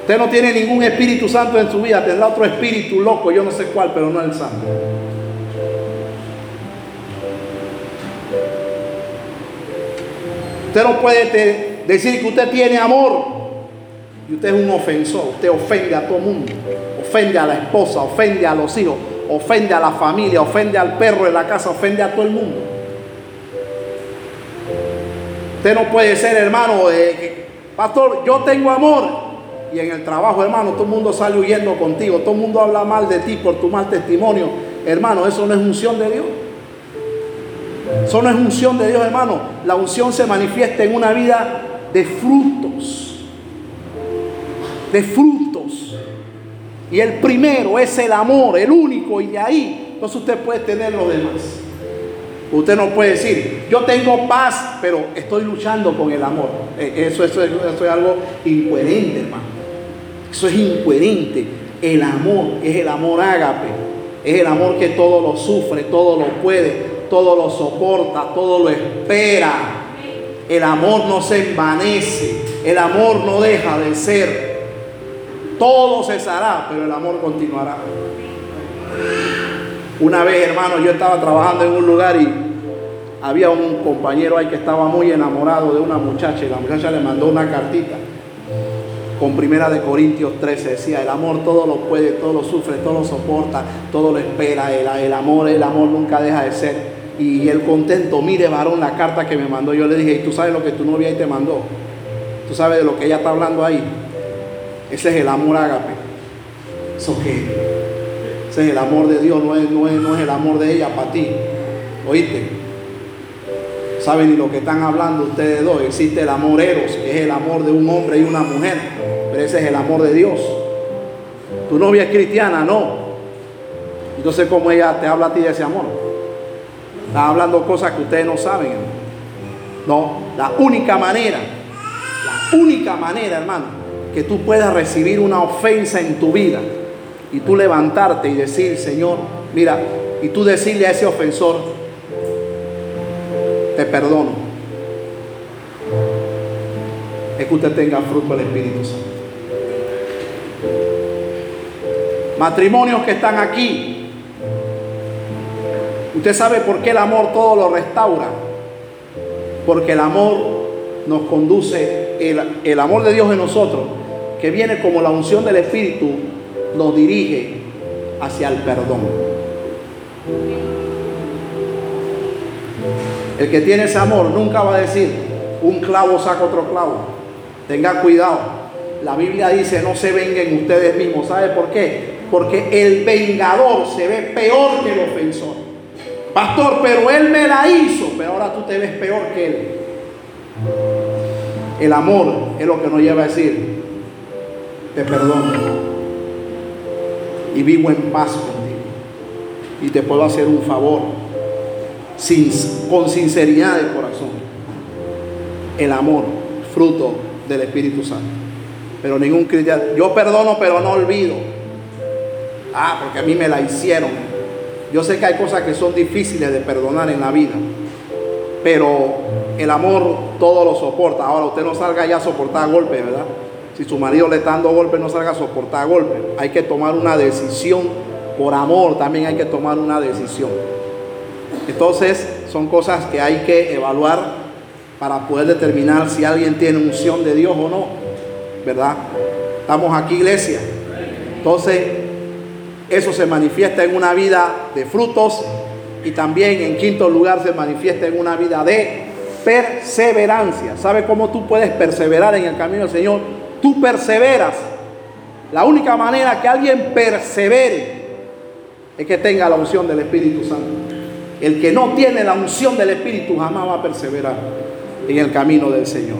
Usted no tiene ningún Espíritu Santo en su vida, tendrá otro espíritu loco, yo no sé cuál, pero no el Santo. Usted no puede decir que usted tiene amor y usted es un ofensor. Usted ofende a todo mundo. Ofende a la esposa, ofende a los hijos, ofende a la familia, ofende al perro en la casa, ofende a todo el mundo. Usted no puede ser hermano de pastor, yo tengo amor. Y en el trabajo, hermano, todo el mundo sale huyendo contigo. Todo el mundo habla mal de ti por tu mal testimonio. Hermano, eso no es unción de Dios. Eso no es unción de Dios, hermano. La unción se manifiesta en una vida de frutos. De frutos. Y el primero es el amor, el único. Y de ahí, entonces usted puede tener lo demás. Usted no puede decir, yo tengo paz, pero estoy luchando con el amor. Eh, eso, eso, eso es algo incoherente, hermano. Eso es incoherente. El amor es el amor ágape. Es el amor que todo lo sufre, todo lo puede, todo lo soporta, todo lo espera. El amor no se envanece, el amor no deja de ser. Todo cesará, pero el amor continuará. Una vez, hermano, yo estaba trabajando en un lugar y había un compañero ahí que estaba muy enamorado de una muchacha y la muchacha le mandó una cartita con primera de Corintios 13 decía, el amor todo lo puede, todo lo sufre, todo lo soporta, todo lo espera, el, amor, el amor nunca deja de ser y el contento, mire varón la carta que me mandó, yo le dije, ¿y tú sabes lo que tu novia ahí te mandó? ¿Tú sabes de lo que ella está hablando ahí? Ese es el amor ágape. ¿Eso qué? Ese es el amor de Dios, no es, no es, no es el amor de ella para ti. ¿Oíste? ¿Saben ni lo que están hablando ustedes dos? Existe el amor eros, que es el amor de un hombre y una mujer, pero ese es el amor de Dios. Tu novia es cristiana, no. Entonces, ¿cómo ella te habla a ti de ese amor? Está hablando cosas que ustedes no saben. No, la única manera, la única manera, hermano, que tú puedas recibir una ofensa en tu vida y tú levantarte y decir, Señor, mira, y tú decirle a ese ofensor, te perdono. Es que usted tenga fruto del Espíritu Santo. Matrimonios que están aquí. Usted sabe por qué el amor todo lo restaura. Porque el amor nos conduce, el, el amor de Dios en nosotros, que viene como la unción del Espíritu, nos dirige hacia el perdón. El que tiene ese amor nunca va a decir, un clavo saca otro clavo. Tenga cuidado. La Biblia dice, no se vengan ustedes mismos. ¿Sabe por qué? Porque el vengador se ve peor que el ofensor. Pastor, pero él me la hizo, pero ahora tú te ves peor que él. El amor es lo que nos lleva a decir, te perdono y vivo en paz contigo. Y te puedo hacer un favor con sinceridad de corazón. El amor, fruto del Espíritu Santo. Pero ningún cristiano, yo perdono pero no olvido. Ah, porque a mí me la hicieron. Yo sé que hay cosas que son difíciles de perdonar en la vida. Pero el amor todo lo soporta. Ahora usted no salga ya a soportar golpes, ¿verdad? Si su marido le está dando golpes, no salga a soportar golpes. Hay que tomar una decisión. Por amor también hay que tomar una decisión. Entonces, son cosas que hay que evaluar para poder determinar si alguien tiene unción de Dios o no. ¿Verdad? Estamos aquí, iglesia. Entonces, eso se manifiesta en una vida de frutos y también en quinto lugar se manifiesta en una vida de perseverancia. ¿Sabe cómo tú puedes perseverar en el camino del Señor? Tú perseveras. La única manera que alguien persevere es que tenga la unción del Espíritu Santo. El que no tiene la unción del Espíritu jamás va a perseverar en el camino del Señor.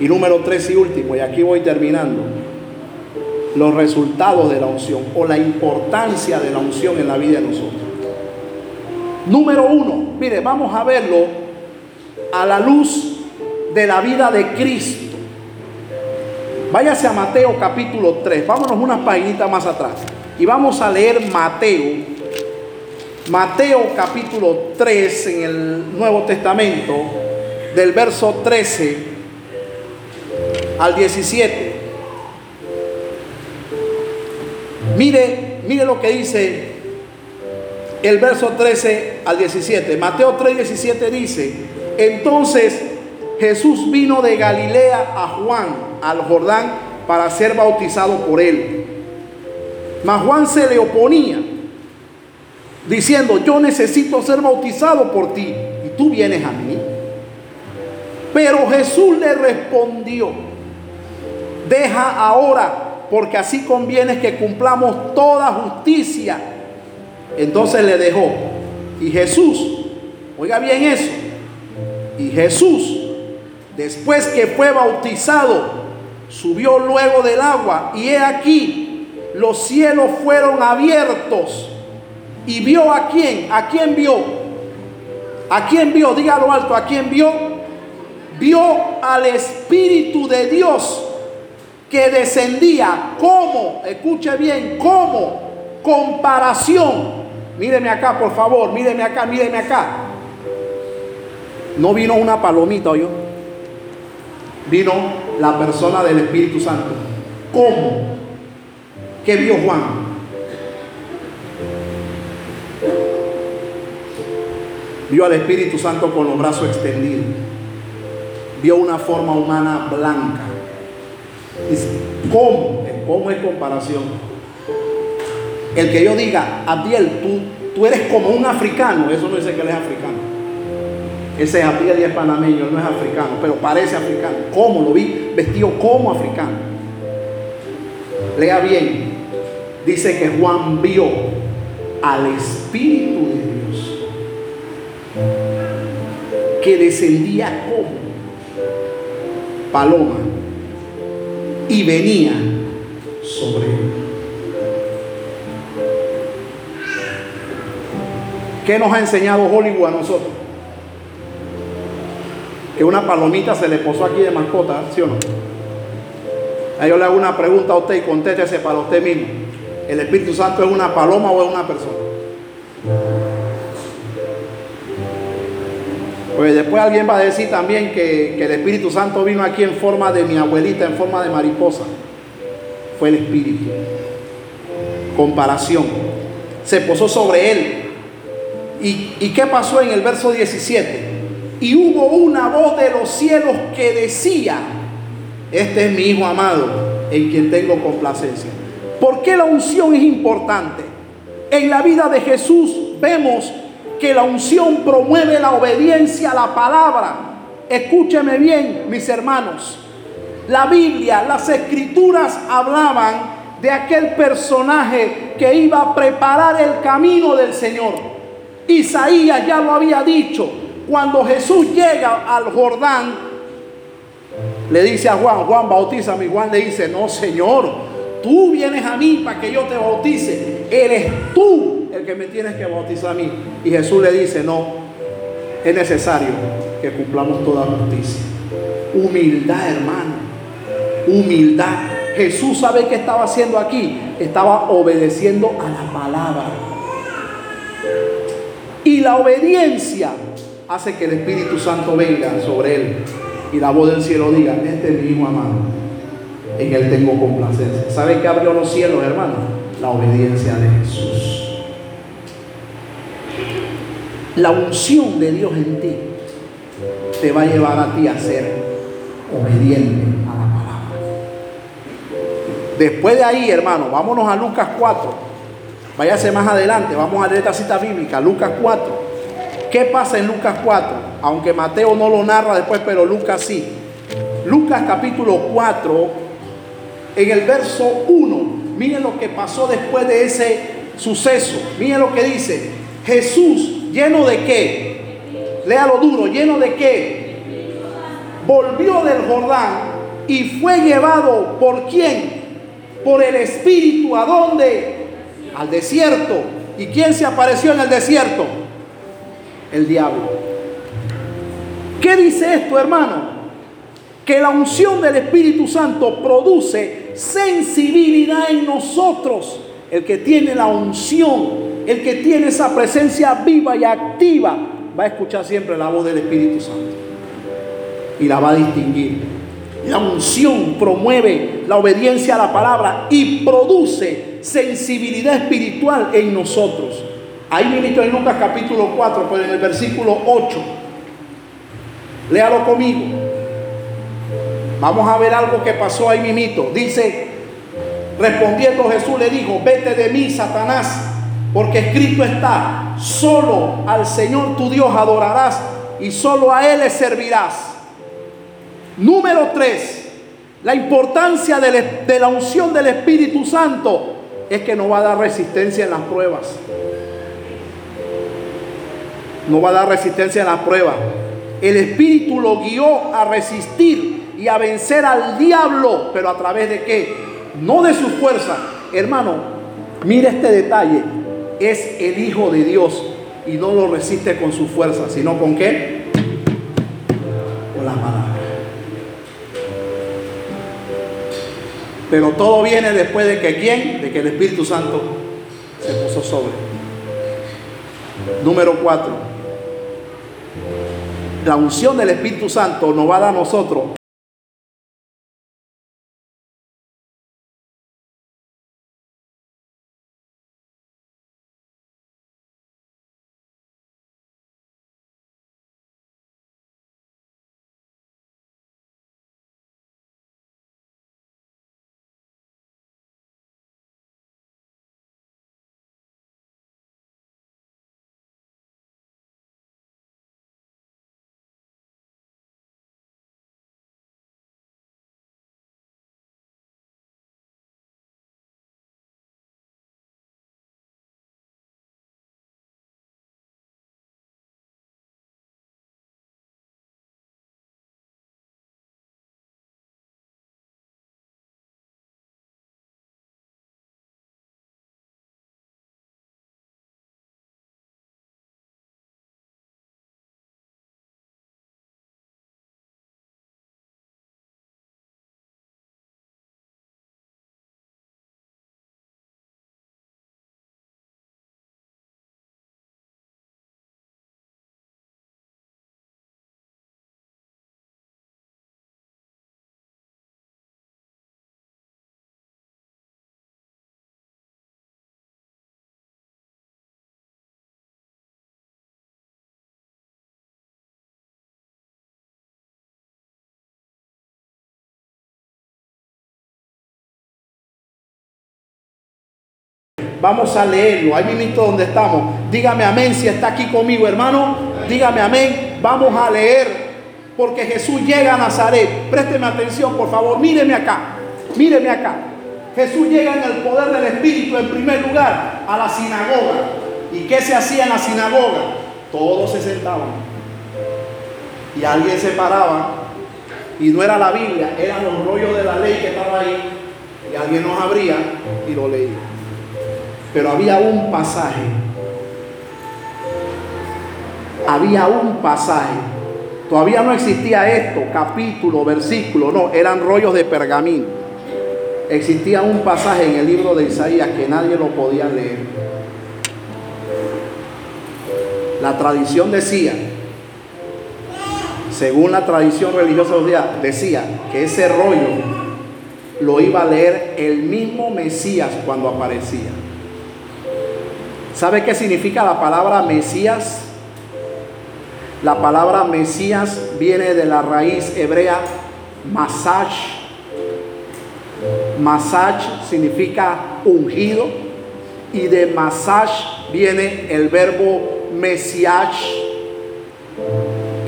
Y número tres y último, y aquí voy terminando, los resultados de la unción o la importancia de la unción en la vida de nosotros. Número uno, mire, vamos a verlo a la luz de la vida de Cristo. Váyase a Mateo capítulo 3, vámonos unas paginitas más atrás y vamos a leer Mateo Mateo capítulo 3 en el Nuevo Testamento, del verso 13 al 17. Mire, mire lo que dice el verso 13 al 17. Mateo 3, 17 dice, entonces Jesús vino de Galilea a Juan, al Jordán, para ser bautizado por él. Mas Juan se le oponía, diciendo, yo necesito ser bautizado por ti, y tú vienes a mí. Pero Jesús le respondió, deja ahora, porque así conviene que cumplamos toda justicia. Entonces le dejó. Y Jesús, oiga bien eso, y Jesús, después que fue bautizado, subió luego del agua y he aquí, los cielos fueron abiertos. ¿Y vio a quién? ¿A quién vio? ¿A quién vio? Dígalo alto, ¿a quién vio? Vio al Espíritu de Dios que descendía como, escuche bien, como comparación. Míreme acá, por favor, míreme acá, míreme acá. No vino una palomita, yo. Vino la persona del Espíritu Santo. ¿Cómo? ¿Qué vio Juan? Vio al Espíritu Santo con los brazos extendidos. Vio una forma humana blanca. ¿cómo? ¿Cómo es comparación? El que yo diga, Abdiel, tú, tú eres como un africano, eso no dice que él es africano. Ese Abdiel es panameño, no es africano, pero parece africano. ¿Cómo lo vi? Vestido como africano. Lea bien. Dice que Juan vio al Espíritu de Dios que descendía como paloma y venía sobre él. ¿Qué nos ha enseñado Hollywood a nosotros? Que una palomita se le posó aquí de mascota, ¿sí o no? Ahí yo le hago una pregunta a usted y contéstese para usted mismo. ¿El Espíritu Santo es una paloma o es una persona? Pues después alguien va a decir también que, que, el Espíritu Santo vino aquí en forma de mi abuelita, en forma de mariposa. Fue el Espíritu. Comparación. Se posó sobre él. ¿Y, ¿Y qué pasó en el verso 17? Y hubo una voz de los cielos que decía, este es mi Hijo amado, en quien tengo complacencia. ¿Por qué la unción es importante? En la vida de Jesús vemos que la unción promueve la obediencia a la palabra. Escúcheme bien, mis hermanos. La Biblia, las escrituras hablaban de aquel personaje que iba a preparar el camino del Señor. Isaías ya lo había dicho. Cuando Jesús llega al Jordán, le dice a Juan, Juan, bautízame. Y Juan le dice, no, Señor, tú vienes a mí para que yo te bautice. Eres tú el que me tienes que bautizar a mí. Y Jesús le dice, no, es necesario que cumplamos toda justicia. Humildad, hermano. Humildad. Jesús sabe qué estaba haciendo aquí. Estaba obedeciendo a la palabra. Y la obediencia hace que el Espíritu Santo venga sobre él. Y la voz del cielo diga, este es mi hijo amado. En él tengo complacencia. ¿Sabe qué abrió los cielos, hermano? La obediencia de Jesús. La unción de Dios en ti te va a llevar a ti a ser obediente a la palabra. Después de ahí, hermano, vámonos a Lucas 4. Váyase más adelante, vamos a leer esta cita bíblica, Lucas 4. ¿Qué pasa en Lucas 4? Aunque Mateo no lo narra después, pero Lucas sí. Lucas capítulo 4, en el verso 1, miren lo que pasó después de ese suceso. Miren lo que dice. Jesús, lleno de qué? Léalo duro, lleno de qué? Volvió del Jordán y fue llevado por quién? Por el Espíritu. ¿A dónde? Al desierto. ¿Y quién se apareció en el desierto? El diablo. ¿Qué dice esto, hermano? Que la unción del Espíritu Santo produce sensibilidad en nosotros. El que tiene la unción el que tiene esa presencia viva y activa, va a escuchar siempre la voz del Espíritu Santo. Y la va a distinguir. La unción promueve la obediencia a la palabra y produce sensibilidad espiritual en nosotros. Ahí ministro en Lucas capítulo 4, pero en el versículo 8. Léalo conmigo. Vamos a ver algo que pasó ahí mimito. Dice, respondiendo Jesús le dijo, vete de mí, Satanás, porque escrito está, solo al Señor tu Dios adorarás y solo a Él le servirás. Número 3, la importancia de la unción del Espíritu Santo es que no va a dar resistencia en las pruebas. No va a dar resistencia en las pruebas. El Espíritu lo guió a resistir y a vencer al diablo, pero a través de qué? No de su fuerza. Hermano, mire este detalle. Es el Hijo de Dios y no lo resiste con su fuerza, sino con qué? Con las palabras. Pero todo viene después de que quién? De que el Espíritu Santo se puso sobre. Número cuatro. La unción del Espíritu Santo nos va a dar a nosotros Vamos a leerlo. Ahí mismo donde estamos. Dígame amén si está aquí conmigo, hermano. Dígame amén. Vamos a leer. Porque Jesús llega a Nazaret. Présteme atención, por favor. Míreme acá. Míreme acá. Jesús llega en el poder del Espíritu en primer lugar a la sinagoga. ¿Y qué se hacía en la sinagoga? Todos se sentaban. Y alguien se paraba. Y no era la Biblia, eran los rollos de la ley que estaba ahí. Y alguien nos abría y lo leía. Pero había un pasaje. Había un pasaje. Todavía no existía esto, capítulo, versículo, no, eran rollos de pergamino. Existía un pasaje en el libro de Isaías que nadie lo podía leer. La tradición decía, según la tradición religiosa días, decía que ese rollo lo iba a leer el mismo Mesías cuando aparecía. ¿Sabe qué significa la palabra Mesías? La palabra Mesías viene de la raíz hebrea masaj. Masaj significa ungido y de masaj viene el verbo mesiach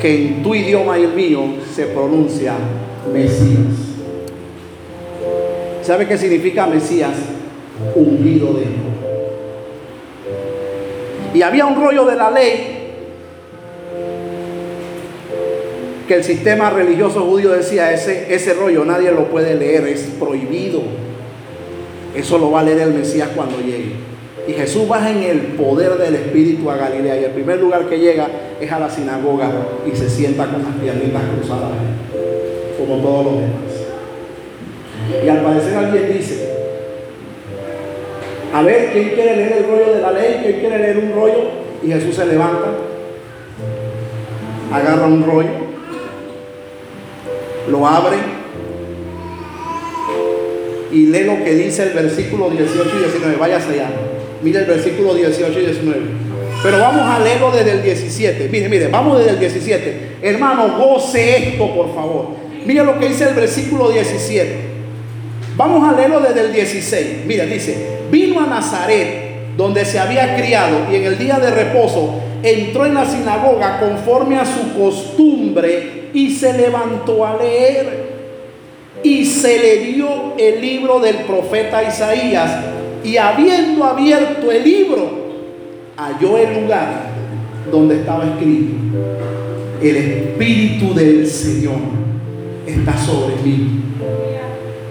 que en tu idioma y el mío se pronuncia Mesías. ¿Sabe qué significa Mesías? Ungido de Dios. Y había un rollo de la ley que el sistema religioso judío decía, ese, ese rollo nadie lo puede leer, es prohibido. Eso lo va a leer el Mesías cuando llegue. Y Jesús baja en el poder del Espíritu a Galilea. Y el primer lugar que llega es a la sinagoga y se sienta con las piernitas cruzadas, como todos los demás. Y al parecer alguien dice, a ver, ¿quién quiere leer el rollo de la ley? ¿Quién quiere leer un rollo? Y Jesús se levanta, agarra un rollo, lo abre y lee lo que dice el versículo 18 y 19. Váyase allá. Mire el versículo 18 y 19. Pero vamos a leerlo desde el 17. Mire, mire, vamos desde el 17. Hermano, goce esto, por favor. Mire lo que dice el versículo 17. Vamos a leerlo desde el 16. Mire, dice, vino a Nazaret, donde se había criado, y en el día de reposo entró en la sinagoga conforme a su costumbre y se levantó a leer. Y se le dio el libro del profeta Isaías. Y habiendo abierto el libro, halló el lugar donde estaba escrito, el Espíritu del Señor está sobre mí.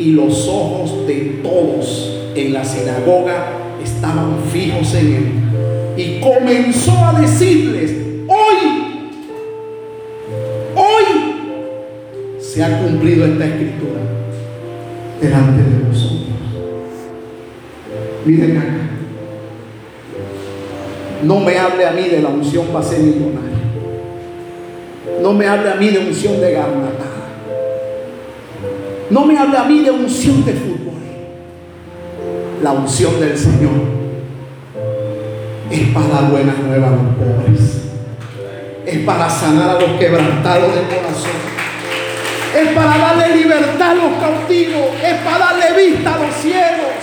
Y los ojos de todos en la sinagoga estaban fijos en él. Y comenzó a decirles, hoy, hoy se ha cumplido esta escritura delante de vosotros. Miren acá. No me hable a mí de la unción para ser millonario. No me hable a mí de unción de garnatada. No me hable a mí de unción de fútbol. La unción del Señor es para dar buenas nuevas a los pobres. Es para sanar a los quebrantados de corazón. Es para darle libertad a los cautivos. Es para darle vista a los ciegos.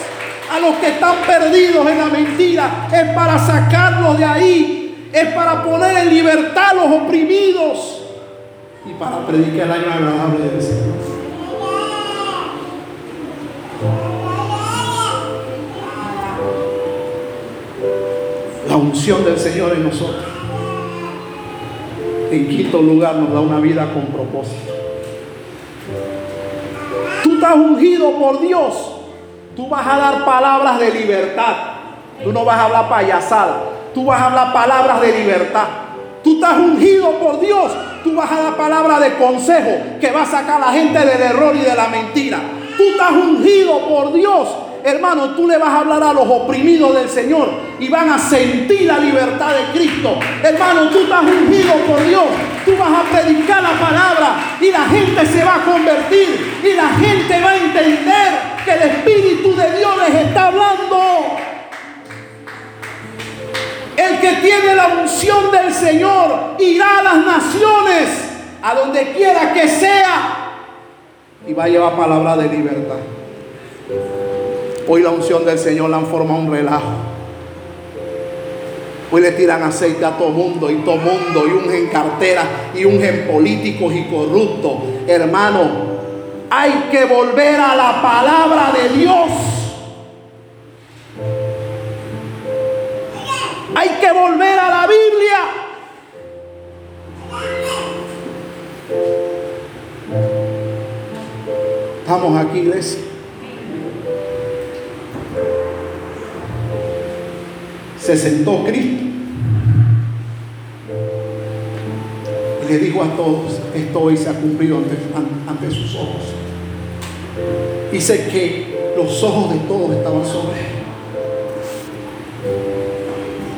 A los que están perdidos en la mentira. Es para sacarlos de ahí. Es para poner en libertad a los oprimidos. Y para predicar el año agradable del Señor. Del Señor en nosotros. En quinto lugar nos da una vida con propósito. Tú estás ungido por Dios. Tú vas a dar palabras de libertad. Tú no vas a hablar payasada. Tú vas a hablar palabras de libertad. Tú estás ungido por Dios. Tú vas a dar palabras de consejo que va a sacar a la gente del error y de la mentira. Tú estás ungido por Dios hermano, tú le vas a hablar a los oprimidos del Señor y van a sentir la libertad de Cristo. Hermano, tú estás ungido por Dios. Tú vas a predicar la palabra y la gente se va a convertir y la gente va a entender que el Espíritu de Dios les está hablando. El que tiene la unción del Señor irá a las naciones, a donde quiera que sea, y va a llevar palabra de libertad. Hoy la unción del Señor la han formado un relajo. Hoy le tiran aceite a todo mundo y todo mundo y ungen carteras y ungen políticos y corruptos. Hermano, hay que volver a la palabra de Dios. Hay que volver a la Biblia. Estamos aquí, iglesia. Se sentó Cristo y le dijo a todos, esto hoy se ha cumplido ante, sus ojos. Dice que los ojos de todos estaban sobre él.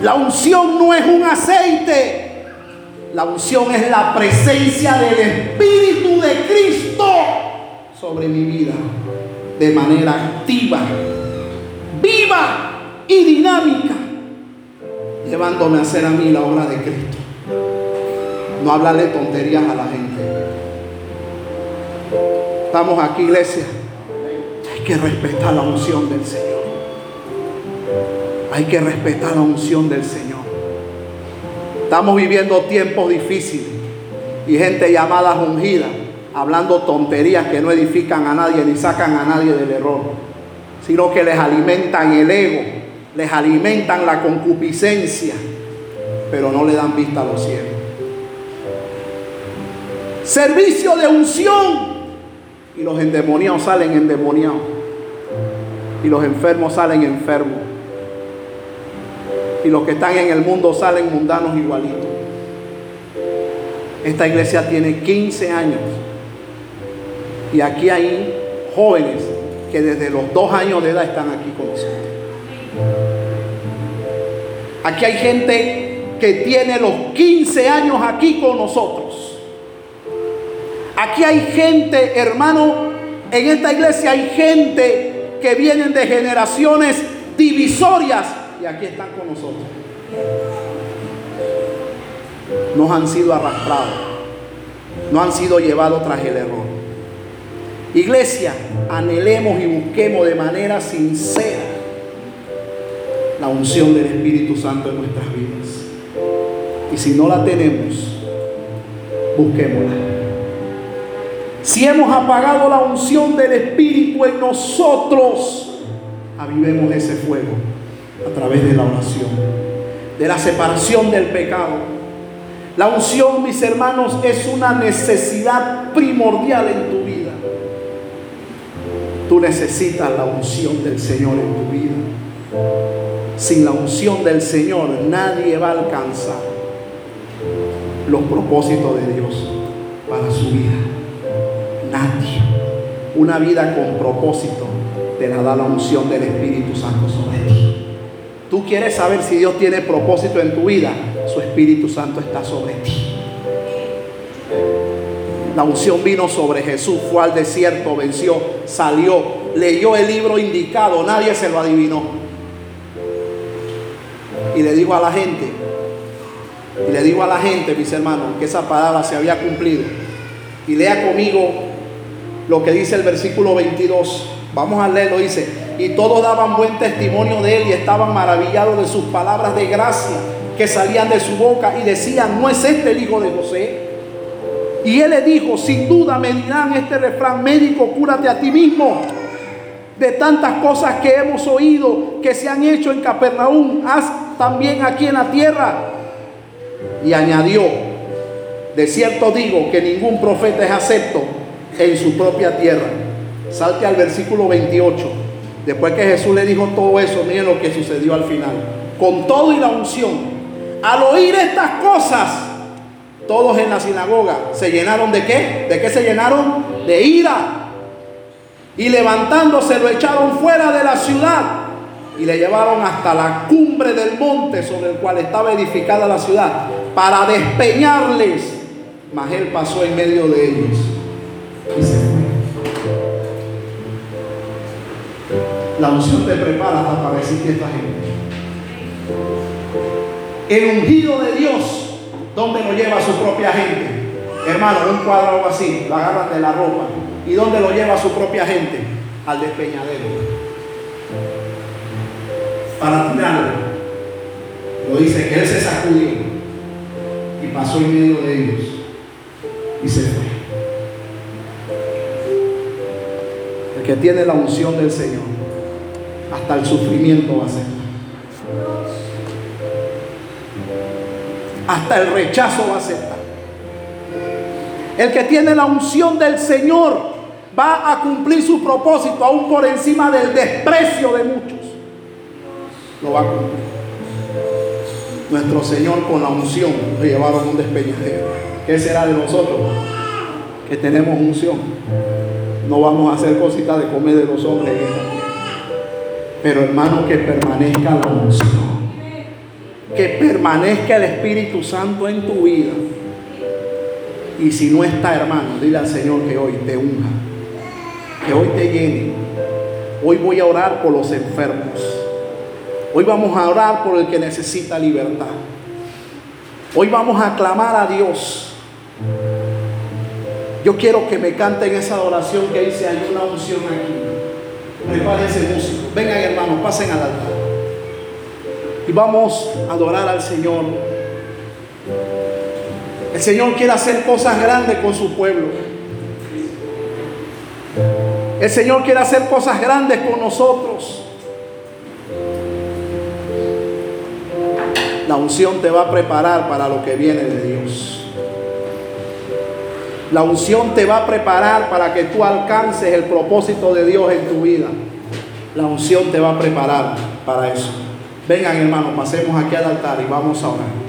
La unción no es un aceite. La unción es la presencia del Espíritu de Cristo sobre mi vida de manera activa, viva y dinámica llevándome a hacer a mí la obra de Cristo. No hablarle tonterías a la gente. Estamos aquí, iglesia. Hay que respetar la unción del Señor. Hay que respetar la unción del Señor. Estamos viviendo tiempos difíciles y gente llamada ungida, hablando tonterías que no edifican a nadie ni sacan a nadie del error, sino que les alimentan el ego les alimentan la concupiscencia, pero no le dan vista a los cielos. Servicio de unción y los endemoniados salen endemoniados. Y los enfermos salen enfermos. Y los que están en el mundo salen mundanos igualitos. Esta iglesia tiene 15 años. Y aquí hay jóvenes que desde los dos años de edad están aquí con nosotros. Aquí hay gente que tiene los 15 años aquí con nosotros. Aquí hay gente, hermano, en esta iglesia hay gente que vienen de generaciones divisorias y aquí están con nosotros. No han sido arrastrados, no han sido llevados tras el error. Iglesia, anhelemos y busquemos de manera sincera la unción del Espíritu Santo en nuestras vidas. Y si no la tenemos, busquémosla. Si hemos apagado la unción del Espíritu en nosotros, avivemos ese fuego a través de la oración, de la separación del pecado. La unción, mis hermanos, es una necesidad primordial en tu vida. Tú necesitas la unción del Señor en tu vida. Sin la unción del Señor nadie va a alcanzar los propósitos de Dios para su vida. Nadie. Una vida con propósito te la da la unción del Espíritu Santo sobre ti. Tú quieres saber si Dios tiene propósito en tu vida. Su Espíritu Santo está sobre ti. La unción vino sobre Jesús, fue al desierto, venció, salió, leyó el libro indicado, nadie se lo adivinó. Y le digo a la gente, y le digo a la gente, mis hermanos, que esa palabra se había cumplido. Y lea conmigo lo que dice el versículo 22. Vamos a leerlo, dice, y todos daban buen testimonio de él y estaban maravillados de sus palabras de gracia que salían de su boca y decían, ¿no es este el hijo de José? Y él le dijo, sin duda me dirán este refrán, médico, cúrate a ti mismo. De tantas cosas que hemos oído que se han hecho en Capernaum, haz también aquí en la tierra. Y añadió, de cierto digo que ningún profeta es acepto en su propia tierra. Salte al versículo 28. Después que Jesús le dijo todo eso, miren lo que sucedió al final. Con todo y la unción. Al oír estas cosas, todos en la sinagoga se llenaron de qué? ¿De qué se llenaron? De ira. Y levantándose lo echaron fuera de la ciudad y le llevaron hasta la cumbre del monte sobre el cual estaba edificada la ciudad para despeñarles. Mas él pasó en medio de ellos y se fue. La unción te prepara para recibir esta gente. El ungido de Dios ¿Dónde lo lleva su propia gente? Hermano, un cuadro así, lo agarran de la ropa. ¿Y dónde lo lleva su propia gente? Al despeñadero. Para tirarlo. Lo dice que él se sacudió y pasó en medio de ellos y se fue. El que tiene la unción del Señor, hasta el sufrimiento va a ser. hasta el rechazo va a aceptar. El que tiene la unción del Señor va a cumplir su propósito aún por encima del desprecio de muchos. Lo va a cumplir. Nuestro Señor con la unción lo llevaron a un despeñadero. ¿Qué será de nosotros? Que tenemos unción. No vamos a hacer cositas de comer de los hombres. Pero hermano, que permanezca la unción que permanezca el Espíritu Santo en tu vida. Y si no está, hermano, dile al Señor que hoy te unja, que hoy te llene. Hoy voy a orar por los enfermos. Hoy vamos a orar por el que necesita libertad. Hoy vamos a clamar a Dios. Yo quiero que me canten esa oración que dice hay una unción aquí. Prepárense músico. Vengan hermanos, pasen al altar y vamos a adorar al Señor. El Señor quiere hacer cosas grandes con su pueblo. El Señor quiere hacer cosas grandes con nosotros. La unción te va a preparar para lo que viene de Dios. La unción te va a preparar para que tú alcances el propósito de Dios en tu vida. La unción te va a preparar para eso. Vengan hermanos, pasemos aquí al altar y vamos a orar.